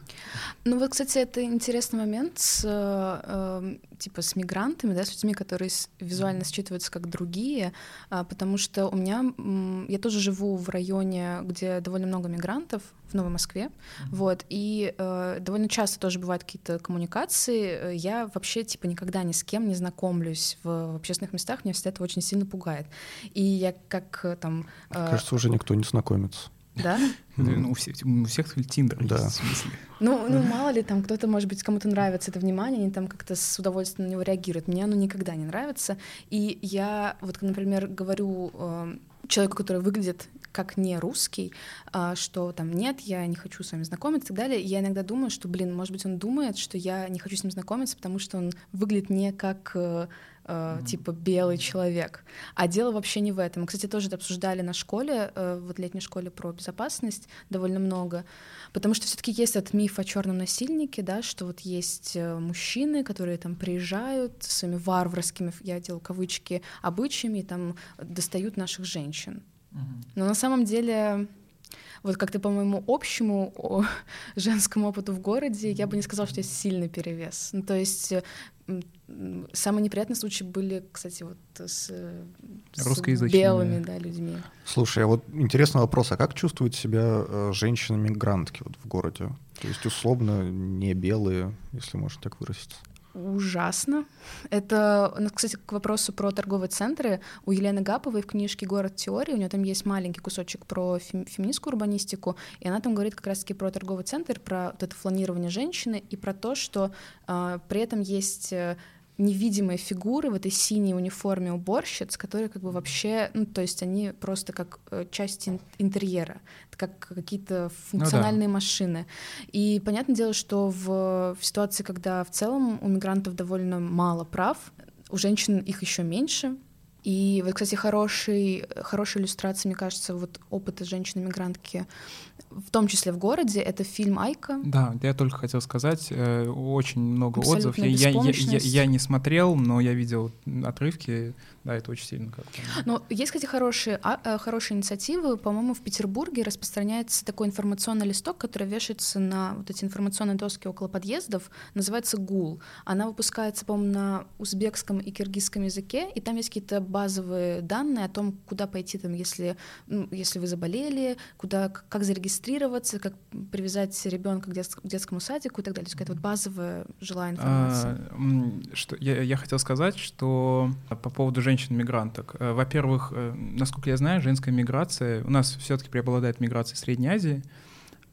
S3: Ну вот, кстати, это интересный момент с, э, типа с мигрантами, да, с людьми, которые визуально считываются как другие, э, потому что у меня, э, я тоже живу в районе, где довольно много мигрантов, в Новой Москве, mm-hmm. вот, и э, довольно часто тоже бывают какие-то коммуникации, я вообще, типа, никогда ни с кем не знакомлюсь в, в общественных местах, меня всегда это очень сильно пугает, и я как э, там...
S1: Э, Кажется, уже никто не знакомится.
S3: Да?
S2: Ну, у всех, у всех Тиндер
S1: да.
S2: в смысле.
S3: Ну, ну, мало ли, там кто-то, может быть, кому-то нравится это внимание, они там как-то с удовольствием на него реагируют. Мне оно никогда не нравится. И я, вот, например, говорю э, человеку, который выглядит как не русский, э, что там нет, я не хочу с вами знакомиться и так далее. я иногда думаю, что, блин, может быть, он думает, что я не хочу с ним знакомиться, потому что он выглядит не как э, э, типа белый человек. А дело вообще не в этом. Мы, кстати, тоже это обсуждали на школе, э, вот летней школе про безопасность довольно много, потому что все-таки есть этот миф о черном насильнике, да, что вот есть э, мужчины, которые там приезжают своими варварскими, я делаю кавычки, обычаями, и там достают наших женщин. Но на самом деле вот как-то по моему общему о, женскому опыту в городе, я бы не сказала, что есть сильный перевес. Ну, то есть Самые неприятные случаи были, кстати, вот с, с белыми да, людьми.
S1: Слушай, а вот интересный вопрос, а как чувствуют себя э, женщины-мигрантки вот в городе? То есть условно не белые, если можно так выразиться
S3: ужасно. Это, ну, кстати, к вопросу про торговые центры. У Елены Гаповой в книжке «Город теории» у нее там есть маленький кусочек про феминистскую урбанистику, и она там говорит как раз-таки про торговый центр, про вот это фланирование женщины и про то, что э, при этом есть э, невидимые фигуры в этой синей униформе уборщиц, которые как бы вообще, ну, то есть они просто как э, часть интерьера, как какие-то функциональные ну, да. машины. И понятное дело, что в, в ситуации, когда в целом у мигрантов довольно мало прав, у женщин их еще меньше, и вот, кстати, хороший, хорошая иллюстрация, мне кажется, вот опыта женщины-мигрантки в том числе в городе, это фильм «Айка».
S2: Да, я только хотел сказать, э, очень много отзывов. Я, я, я, я, я не смотрел, но я видел отрывки, да, это очень сильно как
S3: Но есть, кстати, хорошие, а, э, хорошие инициативы. По-моему, в Петербурге распространяется такой информационный листок, который вешается на вот эти информационные доски около подъездов, называется «ГУЛ». Она выпускается, по-моему, на узбекском и киргизском языке, и там есть какие-то базовые данные о том, куда пойти, там, если, ну, если вы заболели, куда, как зарегистрироваться как привязать ребенка к, детск- к детскому садику и так далее. То есть какая-то вот базовая жилая информация.
S2: А, что, я, я хотел сказать, что по поводу женщин-мигранток. Э, во-первых, э, насколько я знаю, женская миграция, у нас все-таки преобладает миграция Средней Азии,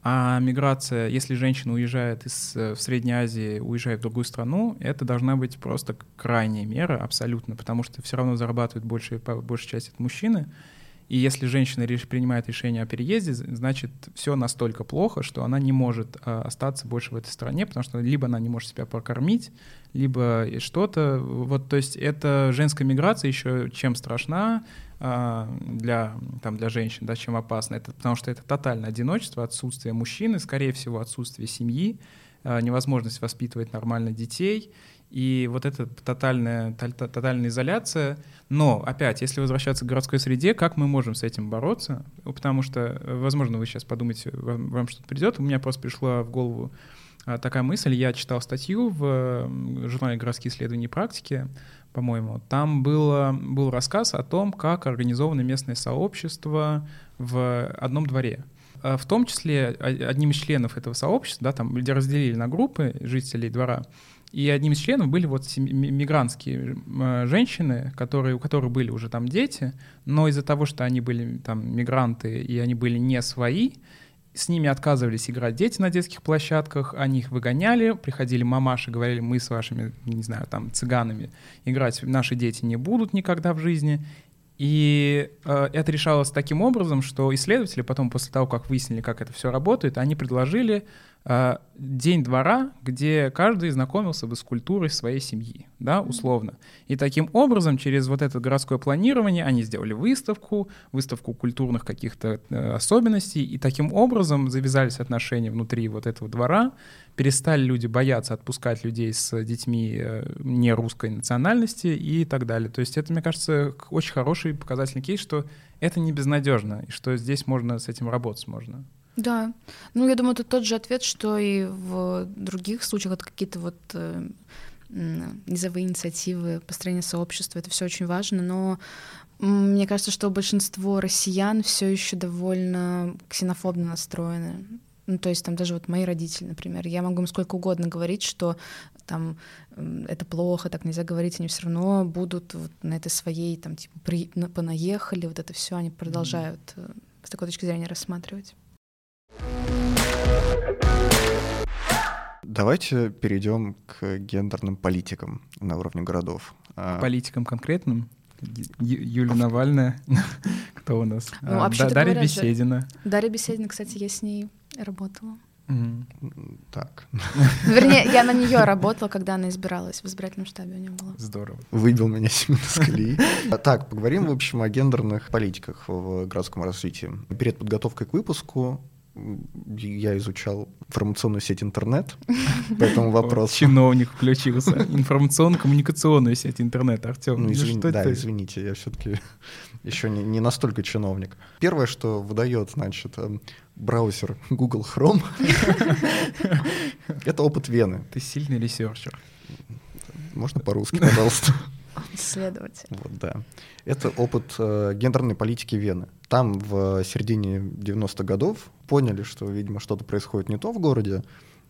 S2: а миграция, если женщина уезжает из в Средней Азии, уезжает в другую страну, это должна быть просто крайняя мера абсолютно, потому что все равно зарабатывает больше, большая часть от мужчины. И если женщина принимает решение о переезде, значит, все настолько плохо, что она не может э, остаться больше в этой стране, потому что либо она не может себя прокормить, либо что-то. Вот, то есть это женская миграция еще чем страшна, а, для, там, для женщин, да, чем опасно. Это потому что это тотальное одиночество, отсутствие мужчины, скорее всего, отсутствие семьи, а, невозможность воспитывать нормально детей. И вот эта тотальная, тотальная изоляция. Но, опять, если возвращаться к городской среде, как мы можем с этим бороться? Потому что, возможно, вы сейчас подумаете, вам, вам что-то придет. У меня просто пришла в голову а, такая мысль. Я читал статью в журнале «Городские исследования и практики» по-моему, там было, был рассказ о том, как организованы местные сообщества в одном дворе. А в том числе одним из членов этого сообщества, да, там люди разделили на группы жителей двора, и одним из членов были вот мигрантские женщины, которые, у которых были уже там дети, но из-за того, что они были там мигранты и они были не свои, с ними отказывались играть дети на детских площадках, они их выгоняли, приходили мамаши, говорили, мы с вашими, не знаю, там, цыганами играть наши дети не будут никогда в жизни. И э, это решалось таким образом, что исследователи потом, после того, как выяснили, как это все работает, они предложили э, день двора, где каждый знакомился бы с культурой своей семьи, да, условно. И таким образом, через вот это городское планирование, они сделали выставку, выставку культурных каких-то э, особенностей, и таким образом завязались отношения внутри вот этого двора, перестали люди бояться отпускать людей с детьми э, не русской национальности и так далее. То есть это, мне кажется, очень хороший показательный кейс, что это не безнадежно, и что здесь можно с этим работать можно.
S3: Да. Ну, я думаю, это тот же ответ, что и в других случаях, это какие-то вот э, низовые инициативы, построение сообщества, это все очень важно, но мне кажется, что большинство россиян все еще довольно ксенофобно настроены. Ну, то есть там даже вот мои родители, например, я могу им сколько угодно говорить, что там это плохо, так нельзя говорить, они все равно будут вот на этой своей, там, типа, при, понаехали, вот это все они продолжают mm-hmm. с такой точки зрения рассматривать.
S1: Давайте перейдем к гендерным политикам на уровне городов.
S2: А, политикам конкретным? Юлия Навальная, кто у нас?
S3: Ну, а, Дарья Беседина. Дарья Беседина, кстати, я с ней работала.
S1: Так.
S3: Вернее, я на нее работала, когда она избиралась. В избирательном штабе у нее была.
S2: Здорово.
S1: Выбил меня Семен с колеи. Так, поговорим, в общем, о гендерных политиках в городском развитии. Перед подготовкой к выпуску я изучал информационную сеть интернет, поэтому вопрос...
S2: Чиновник включился. Информационно-коммуникационную сеть интернет, Артем.
S1: Ну, извини, ну, да, извините, я все-таки еще не, не настолько чиновник. Первое, что выдает, значит, эм, браузер Google Chrome, это опыт Вены.
S2: Ты сильный researcher.
S1: Можно по-русски, пожалуйста?
S3: Исследователь.
S1: Вот, да. Это опыт э, гендерной политики Вены. Там в середине 90-х годов поняли, что, видимо, что-то происходит не то в городе,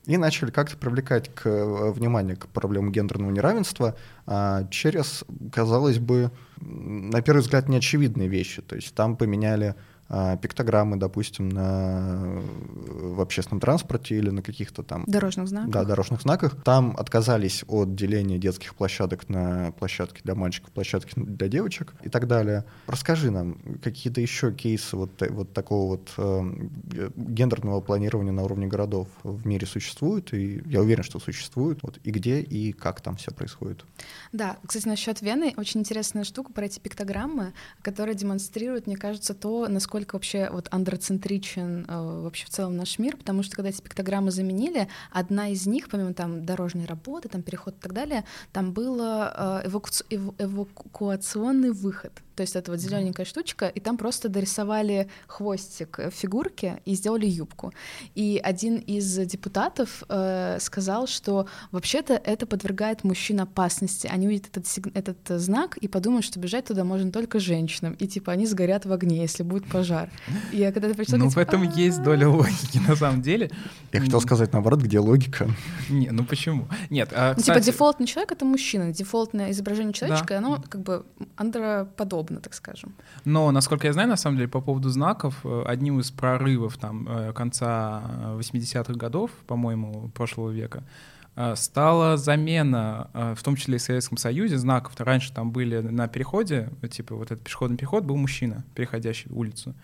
S1: и начали как-то привлекать к э, внимание к проблемам гендерного неравенства а, через, казалось бы, на первый взгляд, неочевидные вещи. То есть там поменяли пиктограммы, допустим, на, в общественном транспорте или на каких-то там...
S3: Дорожных знаках.
S1: Да, дорожных знаках. Там отказались от деления детских площадок на площадки для мальчиков, площадки для девочек и так далее. Расскажи нам какие-то еще кейсы вот, вот такого вот э, гендерного планирования на уровне городов в мире существуют, и я уверен, что существуют. Вот, и где, и как там все происходит.
S3: Да, кстати, насчет Вены очень интересная штука про эти пиктограммы, которая демонстрирует, мне кажется, то, насколько насколько вообще вот андроцентричен э, вообще в целом наш мир, потому что когда эти пиктограммы заменили, одна из них, помимо там дорожной работы, там переход и так далее, там был э, эваку... эвакуационный выход. То есть это вот зелененькая штучка, и там просто дорисовали хвостик фигурки и сделали юбку. И один из депутатов э, сказал, что вообще-то это подвергает мужчин опасности. Они увидят этот, этот знак и подумают, что бежать туда можно только женщинам, и типа они сгорят в огне, если будет пожар. И я когда-то
S2: прочитала... Ну, в этом есть доля логики, на самом деле.
S1: Я хотел сказать наоборот, где логика.
S2: Не, ну почему? Нет, а,
S3: ну, Типа дефолтный человек — это мужчина, дефолтное изображение человечка, оно как бы андроподобно, так скажем.
S2: Но, насколько я знаю, на самом деле, по поводу знаков, э, одним из прорывов там э, конца 80-х э, годов, по-моему, прошлого века, стала замена, в том числе и в Советском Союзе, знаков. раньше там были на переходе, типа вот этот пешеходный переход был мужчина, переходящий улицу.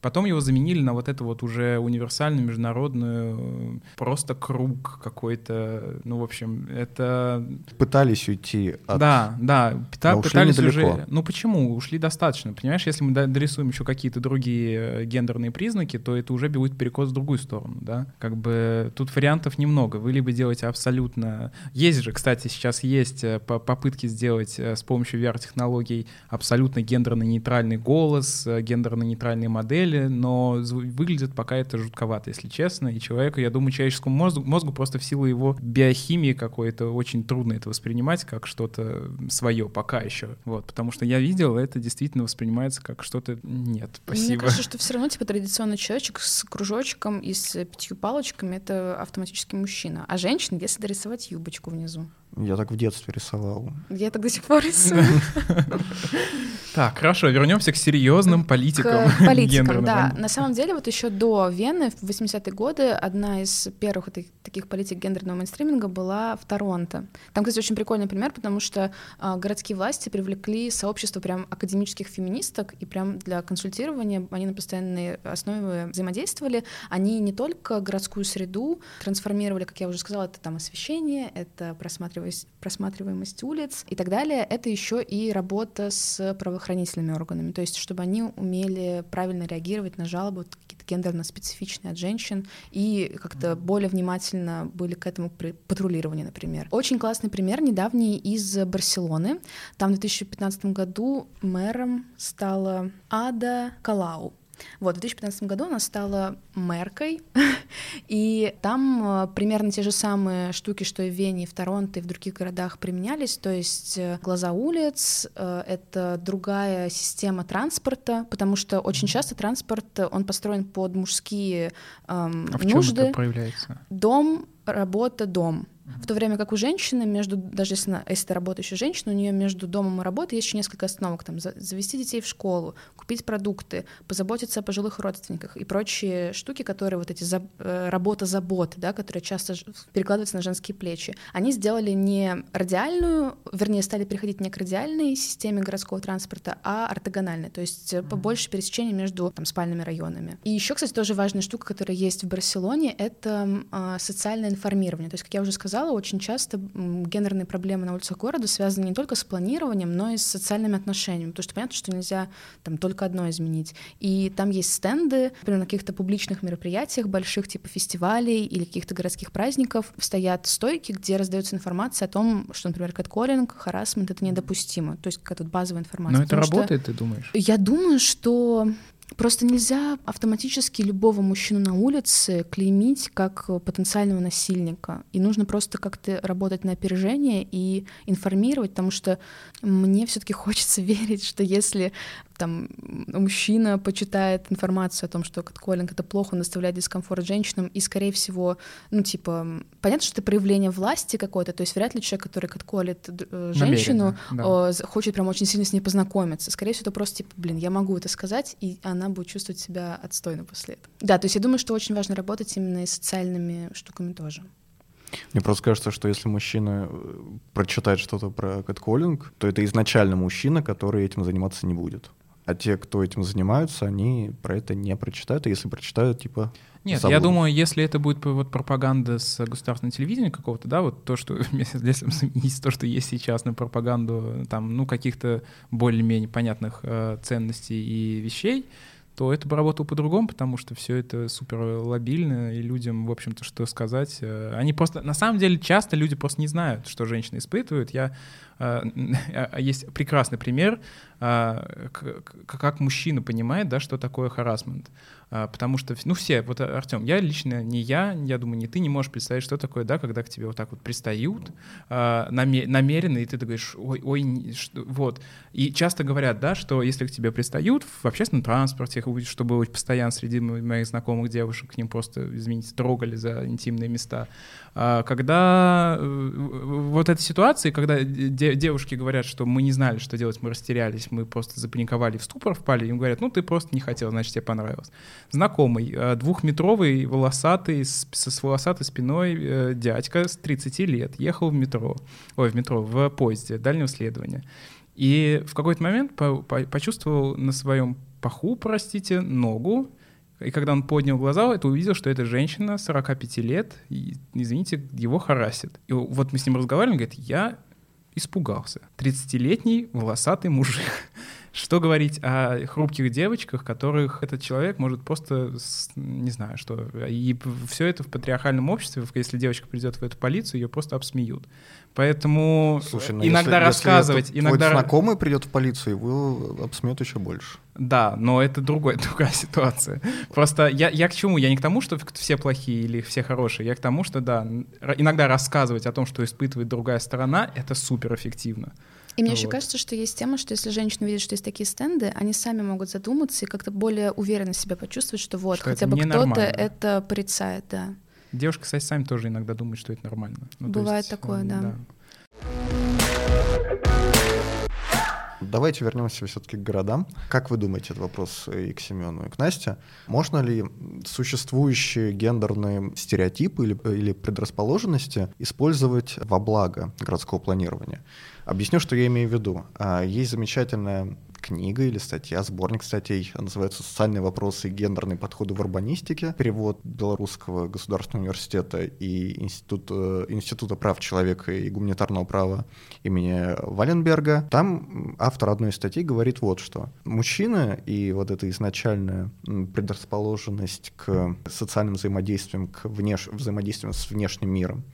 S2: Потом его заменили на вот это вот уже универсальную международную просто круг какой-то. Ну, в общем, это...
S1: Пытались уйти от...
S2: Да, да, пыта... пытались недалеко. уже... Ну почему? Ушли достаточно. Понимаешь, если мы дорисуем еще какие-то другие э, гендерные признаки, то это уже будет перекос в другую сторону, да? Как бы тут вариантов немного. Вы либо делаете абсолютно... Есть же, кстати, сейчас есть э, попытки сделать э, с помощью VR-технологий абсолютно гендерно-нейтральный голос, гендерно-нейтральные модели, модели, но выглядит пока это жутковато, если честно. И человеку, я думаю, человеческому мозгу, мозгу просто в силу его биохимии какой-то очень трудно это воспринимать как что-то свое пока еще. Вот, потому что я видел, это действительно воспринимается как что-то нет, спасибо.
S3: Мне кажется, что все равно типа традиционный человечек с кружочком и с пятью палочками это автоматически мужчина. А женщина, если дорисовать юбочку внизу.
S1: Я так в детстве рисовал.
S3: Я так до сих пор рисую.
S2: Так, хорошо, вернемся к серьезным политикам.
S3: К политикам, да. На самом деле, вот еще до Вены, в 80-е годы, одна из первых таких политик гендерного мейнстриминга была в Торонто. Там, кстати, очень прикольный пример, потому что а, городские власти привлекли сообщество прям академических феминисток, и прям для консультирования они на постоянной основе взаимодействовали. Они не только городскую среду трансформировали, как я уже сказала, это там освещение, это просматриваемость, просматриваемость улиц и так далее. Это еще и работа с правоохранительными органами, то есть чтобы они умели правильно реагировать на жалобы какие-то гендерно-специфичные от женщин и как-то более внимательно были к этому при патрулированию, например. Очень классный пример недавний из Барселоны. Там в 2015 году мэром стала Ада Калау. Вот, в 2015 году она стала мэркой, и там э, примерно те же самые штуки, что и в Вене, и в Торонто, и в других городах применялись, то есть э, глаза улиц, э, это другая система транспорта, потому что очень часто транспорт, он построен под мужские эм, а в нужды.
S2: это проявляется?
S3: Дом, работа, дом. В то время как у женщины между, даже если, она, если это работающая женщина, у нее между домом и работой есть еще несколько остановок, там, завести детей в школу, купить продукты, позаботиться о пожилых родственниках и прочие штуки, которые вот эти за, э, работа заботы, да, которые часто перекладываются на женские плечи. Они сделали не радиальную, вернее, стали переходить не к радиальной системе городского транспорта, а ортогональной, то есть mm-hmm. побольше пересечений между там, спальными районами. И еще, кстати, тоже важная штука, которая есть в Барселоне, это э, социальное информирование. То есть, как я уже сказала, сказала, очень часто гендерные проблемы на улицах города связаны не только с планированием, но и с социальными отношениями, потому что понятно, что нельзя там только одно изменить. И там есть стенды, например, на каких-то публичных мероприятиях больших, типа фестивалей или каких-то городских праздников, стоят стойки, где раздается информация о том, что, например, кэтколлинг, харасмент — это недопустимо. То есть какая-то базовая информация.
S2: Но это работает, что... ты думаешь?
S3: Я думаю, что Просто нельзя автоматически любого мужчину на улице клеймить как потенциального насильника. И нужно просто как-то работать на опережение и информировать, потому что мне все-таки хочется верить, что если там мужчина почитает информацию о том, что катколлинг — это плохо, он доставляет дискомфорт женщинам, и, скорее всего, ну, типа, понятно, что это проявление власти какое-то, то есть вряд ли человек, который катколит э, женщину, да. хочет прям очень сильно с ней познакомиться. Скорее всего, это просто, типа, блин, я могу это сказать, и она будет чувствовать себя отстойно после этого. Да, то есть я думаю, что очень важно работать именно и с социальными штуками тоже.
S1: Мне просто кажется, что если мужчина э, прочитает что-то про кэтколлинг, то это изначально мужчина, который этим заниматься не будет. А те, кто этим занимаются, они про это не прочитают, а если прочитают, типа...
S2: Нет, забудут. я думаю, если это будет вот пропаганда с государственного телевидения какого-то, да, вот то, что есть то, что есть сейчас на пропаганду там, ну, каких-то более-менее понятных э, ценностей и вещей, то это бы работало по-другому, потому что все это супер лобильно, и людям, в общем-то, что сказать. Э, они просто, на самом деле, часто люди просто не знают, что женщины испытывают. Я э, есть прекрасный пример, э, как мужчина понимает, да, что такое харасмент. А, потому что, ну, все, вот, Артем, я лично, не я, я думаю, не ты не можешь представить, что такое, да, когда к тебе вот так вот пристают а, намеренно, и ты говоришь, ой, ой, что, вот. И часто говорят, да, что если к тебе пристают в общественном транспорте, что было постоянно среди моих знакомых девушек, к ним просто, извините, трогали за интимные места, а, когда э, вот эта ситуация, когда девушки говорят, что мы не знали, что делать, мы растерялись, мы просто запаниковали, в ступор впали, им говорят, ну, ты просто не хотел, значит, тебе понравилось знакомый, э, двухметровый, волосатый, с, с волосатой спиной э, дядька с 30 лет ехал в метро, ой, в метро, в поезде дальнего следования. И в какой-то момент по, по, почувствовал на своем паху, простите, ногу, и когда он поднял глаза, это увидел, что эта женщина 45 лет, и, извините, его харасит. И вот мы с ним разговаривали, он говорит, я испугался. 30-летний волосатый мужик. Что говорить о хрупких девочках, которых этот человек может просто, не знаю, что... И все это в патриархальном обществе, если девочка придет в эту полицию, ее просто обсмеют. Поэтому Слушай, ну иногда если, рассказывать...
S1: Если
S2: иногда...
S1: знакомый придет в полицию, его обсмеют еще больше.
S2: Да, но это другой, другая ситуация. Просто я, я к чему? Я не к тому, что все плохие или все хорошие. Я к тому, что, да, иногда рассказывать о том, что испытывает другая сторона, это супер эффективно.
S3: И мне вот. еще кажется, что есть тема, что если женщины видят, что есть такие стенды, они сами могут задуматься и как-то более уверенно себя почувствовать, что вот, что хотя бы кто-то это порицает, да.
S2: Девушки, кстати, сами тоже иногда думают, что это нормально.
S3: Ну, Бывает есть, такое, да. да.
S1: Давайте вернемся все-таки к городам. Как вы думаете, этот вопрос и к Семену, и к Насте, можно ли существующие гендерные стереотипы или, или предрасположенности использовать во благо городского планирования? Объясню, что я имею в виду. А, есть замечательная книга или статья, сборник статей, называется «Социальные вопросы и гендерные подходы в урбанистике», перевод Белорусского государственного университета и Института, Института прав человека и гуманитарного права имени Валенберга. Там автор одной из статей говорит вот что. Мужчины и вот эта изначальная предрасположенность к социальным взаимодействиям, к внеш... взаимодействиям с внешним миром,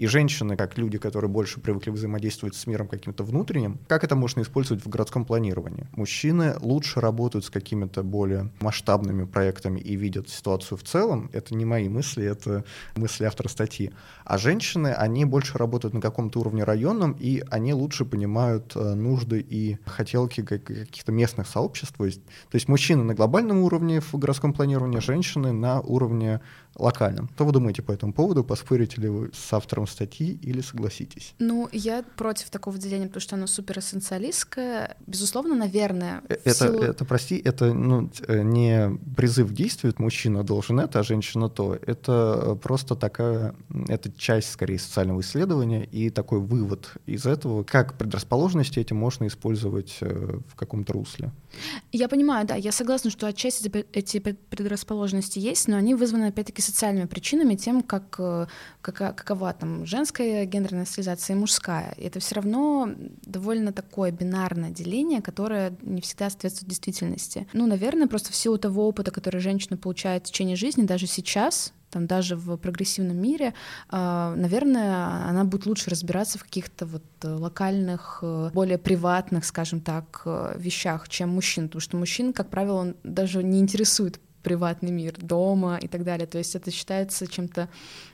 S1: и женщины, как люди, которые больше привыкли взаимодействовать с миром каким-то внутренним, как это можно использовать в городском планировании? Мужчины лучше работают с какими-то более масштабными проектами и видят ситуацию в целом. Это не мои мысли, это мысли автора статьи. А женщины, они больше работают на каком-то уровне районном, и они лучше понимают э, нужды и хотелки каких-то местных сообществ. То есть, то есть мужчины на глобальном уровне в городском планировании, женщины на уровне локальном. Что вы думаете по этому поводу? Поспорите ли вы с автором статьи или согласитесь?
S3: Ну, я против такого деления, потому что оно супер эссенциалистское. Безусловно, наверное.
S1: Э, это, силу... это, прости, это ну, э, не призыв к действию, мужчина должен это, а женщина то. Это просто такая, это часть, скорее, социального исследования и такой вывод из этого, как предрасположенности эти можно использовать э, в каком-то русле.
S3: Я понимаю, да, я согласна, что отчасти эти предрасположенности есть, но они вызваны, опять-таки, социальными причинами, тем, как, э, как, какова там женская гендерная социализация и мужская. И это все равно довольно такое бинарное деление, которое не всегда соответствует действительности. Ну, наверное, просто в силу того опыта, который женщина получает в течение жизни, даже сейчас, там даже в прогрессивном мире, а, наверное, она будет лучше разбираться в каких-то вот локальных, э, более приватных, скажем так, э, вещах, чем мужчин, потому что мужчин, как правило, он даже не интересует приватный мир дома и так далее. То есть это считается чем-то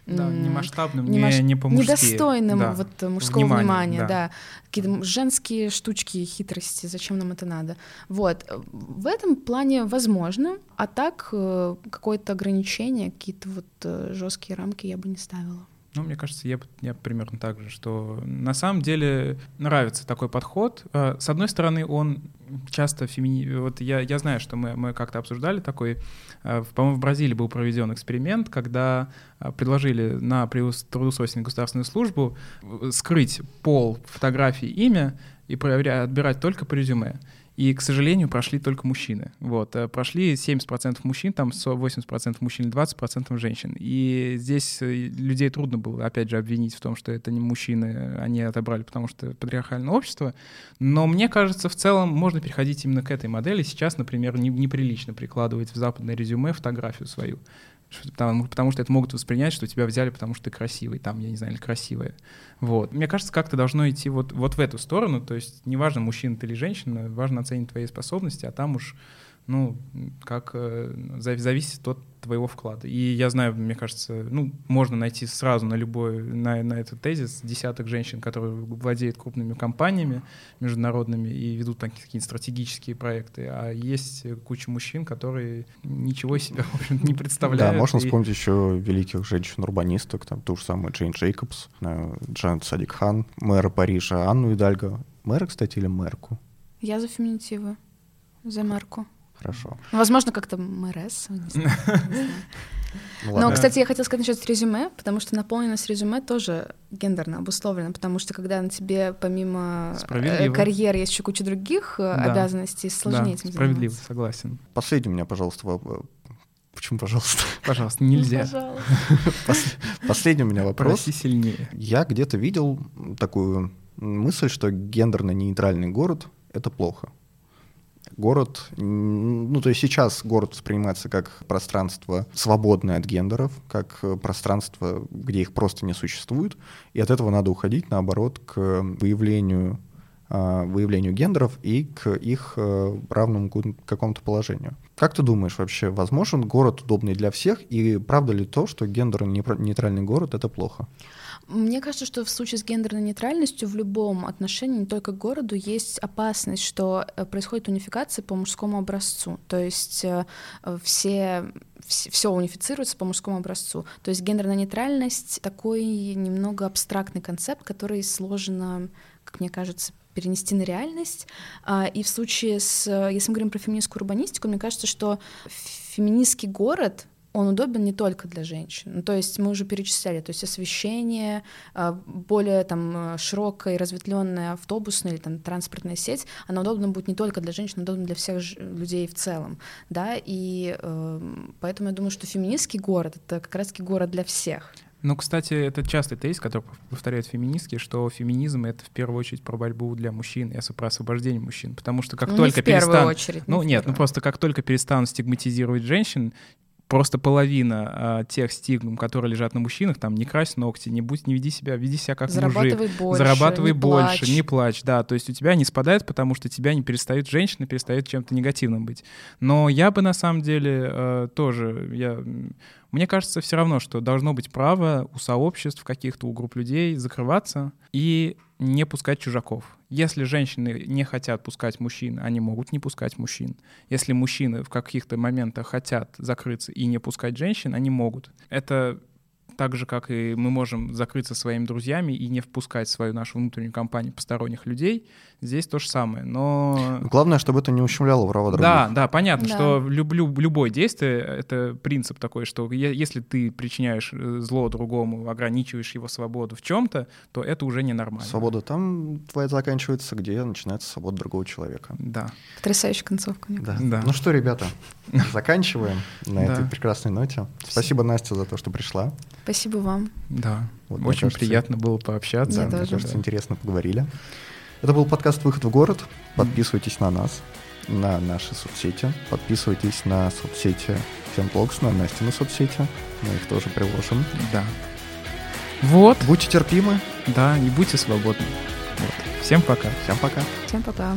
S2: да, не масштабным, не, не, не по-мужски.
S3: Недостойным да. вот мужского внимания, внимания, да. да. Какие-то женские штучки, хитрости, зачем нам это надо. Вот. В этом плане возможно, а так э, какое-то ограничение, какие-то вот э, жесткие рамки я бы не ставила.
S2: Ну, мне кажется, я, я примерно так же, что на самом деле нравится такой подход. Э, с одной стороны, он часто фемини... Вот я, я знаю, что мы, мы как-то обсуждали такой... Э, по-моему, в Бразилии был проведен эксперимент, когда э, предложили на трудоустройственную государственную службу скрыть пол, фотографии, имя и проверять, отбирать только по резюме. И, к сожалению, прошли только мужчины. Вот. э, Прошли 70% мужчин, там со- 80% мужчин, 20% женщин. И здесь э, людей трудно было, опять же, обвинить в том, что это не мужчины, они отобрали, потому что патриархальное общество. Но мне кажется, в целом можно переходить именно к этой модели. Сейчас, например, не- неприлично прикладывать в западное резюме фотографию свою. Потому, потому что это могут воспринять, что тебя взяли, потому что ты красивый, там, я не знаю, или красивая. Вот. Мне кажется, как-то должно идти вот, вот в эту сторону. То есть неважно, мужчина ты или женщина, важно оценить твои способности, а там уж, ну, как э, зави- зависит от твоего вклада. И я знаю, мне кажется, ну, можно найти сразу на любой, на, на этот тезис десяток женщин, которые владеют крупными компаниями международными и ведут такие какие-то стратегические проекты. А есть куча мужчин, которые ничего из себя, в общем не представляют.
S1: Да, можно
S2: И-
S1: вспомнить еще великих женщин-урбанисток, там ту же самую Джейн Джейкобс, э, Джанет Садик Хан, мэра Парижа Анну Идальго. Мэра, кстати, или мэрку?
S3: Я за феминитивы, за марку.
S1: Хорошо.
S3: Ну, Возможно, как-то МРС.
S1: Ну,
S3: Но, кстати, я хотела сказать насчет резюме, потому что наполненность резюме тоже гендерно обусловлена, потому что когда на тебе помимо э, карьеры есть еще куча других э,
S2: Да.
S3: обязанностей, сложнее
S2: да,
S3: этим
S2: справедливо,
S3: заниматься.
S2: согласен.
S1: Последний у меня, пожалуйста, воп- Почему, пожалуйста?
S2: Пожалуйста, нельзя.
S3: Пожалуйста.
S1: Пос- Последний у меня вопрос.
S2: Проси сильнее.
S1: Я где-то видел такую мысль, что гендерно-нейтральный город — это плохо. Город, ну то есть сейчас город воспринимается как пространство свободное от гендеров, как э, пространство, где их просто не существует, и от этого надо уходить, наоборот, к выявлению, а, выявлению гендеров и к их э, равному какому-то положению. Как ты думаешь вообще, возможен город удобный для всех, и правда ли то, что гендерно-нейтральный город — это плохо?
S3: Мне кажется, что в случае с гендерной нейтральностью в любом отношении, не только к городу, есть опасность, что э, происходит унификация по мужскому образцу. То есть э, все, все унифицируется по мужскому образцу. То есть гендерная нейтральность — такой немного абстрактный концепт, который сложно, как мне кажется, перенести на реальность. А, И в случае с, э, если мы говорим про феминистскую урбанистику, мне кажется, что феминистский город он удобен не только для женщин. Ну, то есть мы уже перечисляли, то есть освещение, а, более там широкая и разветвленная автобусная или там транспортная сеть, она удобна будет не только для женщин, удобна для всех людей в целом, да, и э, поэтому я думаю, что феминистский город — это как раз-таки город для всех.
S2: Ну, кстати, это частый тезис, который повторяют феминистки, что феминизм — это в первую очередь про борьбу для мужчин и про освобождение мужчин. Потому что как
S3: Ну, не
S2: только перестанут... Ну,
S3: в
S2: нет, ну просто как только перестанут стигматизировать женщин, просто половина а, тех стигм, которые лежат на мужчинах, там, не крась ногти, не будь, не веди себя, веди себя как мужик.
S3: Зарабатывай больше,
S2: Зарабатывай
S3: не
S2: больше,
S3: плачь.
S2: не плачь, да. То есть у тебя не спадает, потому что тебя не перестают женщины, перестают чем-то негативным быть. Но я бы на самом деле э, тоже, я, мне кажется, все равно, что должно быть право у сообществ каких-то, у групп людей закрываться и не пускать чужаков. Если женщины не хотят пускать мужчин, они могут не пускать мужчин. Если мужчины в каких-то моментах хотят закрыться и не пускать женщин, они могут. Это так же, как и мы можем закрыться своими друзьями и не впускать в свою нашу внутреннюю компанию посторонних людей, здесь то же самое. Но
S1: Главное, чтобы это не ущемляло права других.
S2: да, да, понятно,
S3: Да.
S2: что люблю любое действие это принцип такой, что если ты причиняешь э, зло другому, ограничиваешь его свободу в чем-то, то это уже ненормально.
S1: Свобода там твоя заканчивается, где начинается свобода другого человека.
S2: Да.
S3: Потрясающая концовка, мне
S1: Да.
S2: Да.
S1: Ну что, ребята, заканчиваем на
S2: Да.
S1: этой прекрасной ноте. Спасибо, Настя, за то, что пришла.
S3: Спасибо вам.
S2: Да.
S1: Вот,
S2: Очень
S1: кажется,
S2: приятно было пообщаться.
S3: Мне
S1: Да, мне
S3: тоже.
S1: кажется, интересно поговорили. Это был подкаст «Выход в город». Подписывайтесь на нас, на наши соцсети. Подписывайтесь на соцсети Фемблогс, на Настины соцсети. Мы их тоже приложим.
S2: Да. Вот,
S1: Будьте терпимы.
S2: да, и будьте свободны. Вот. Всем пока.
S1: Всем пока.
S3: Всем пока.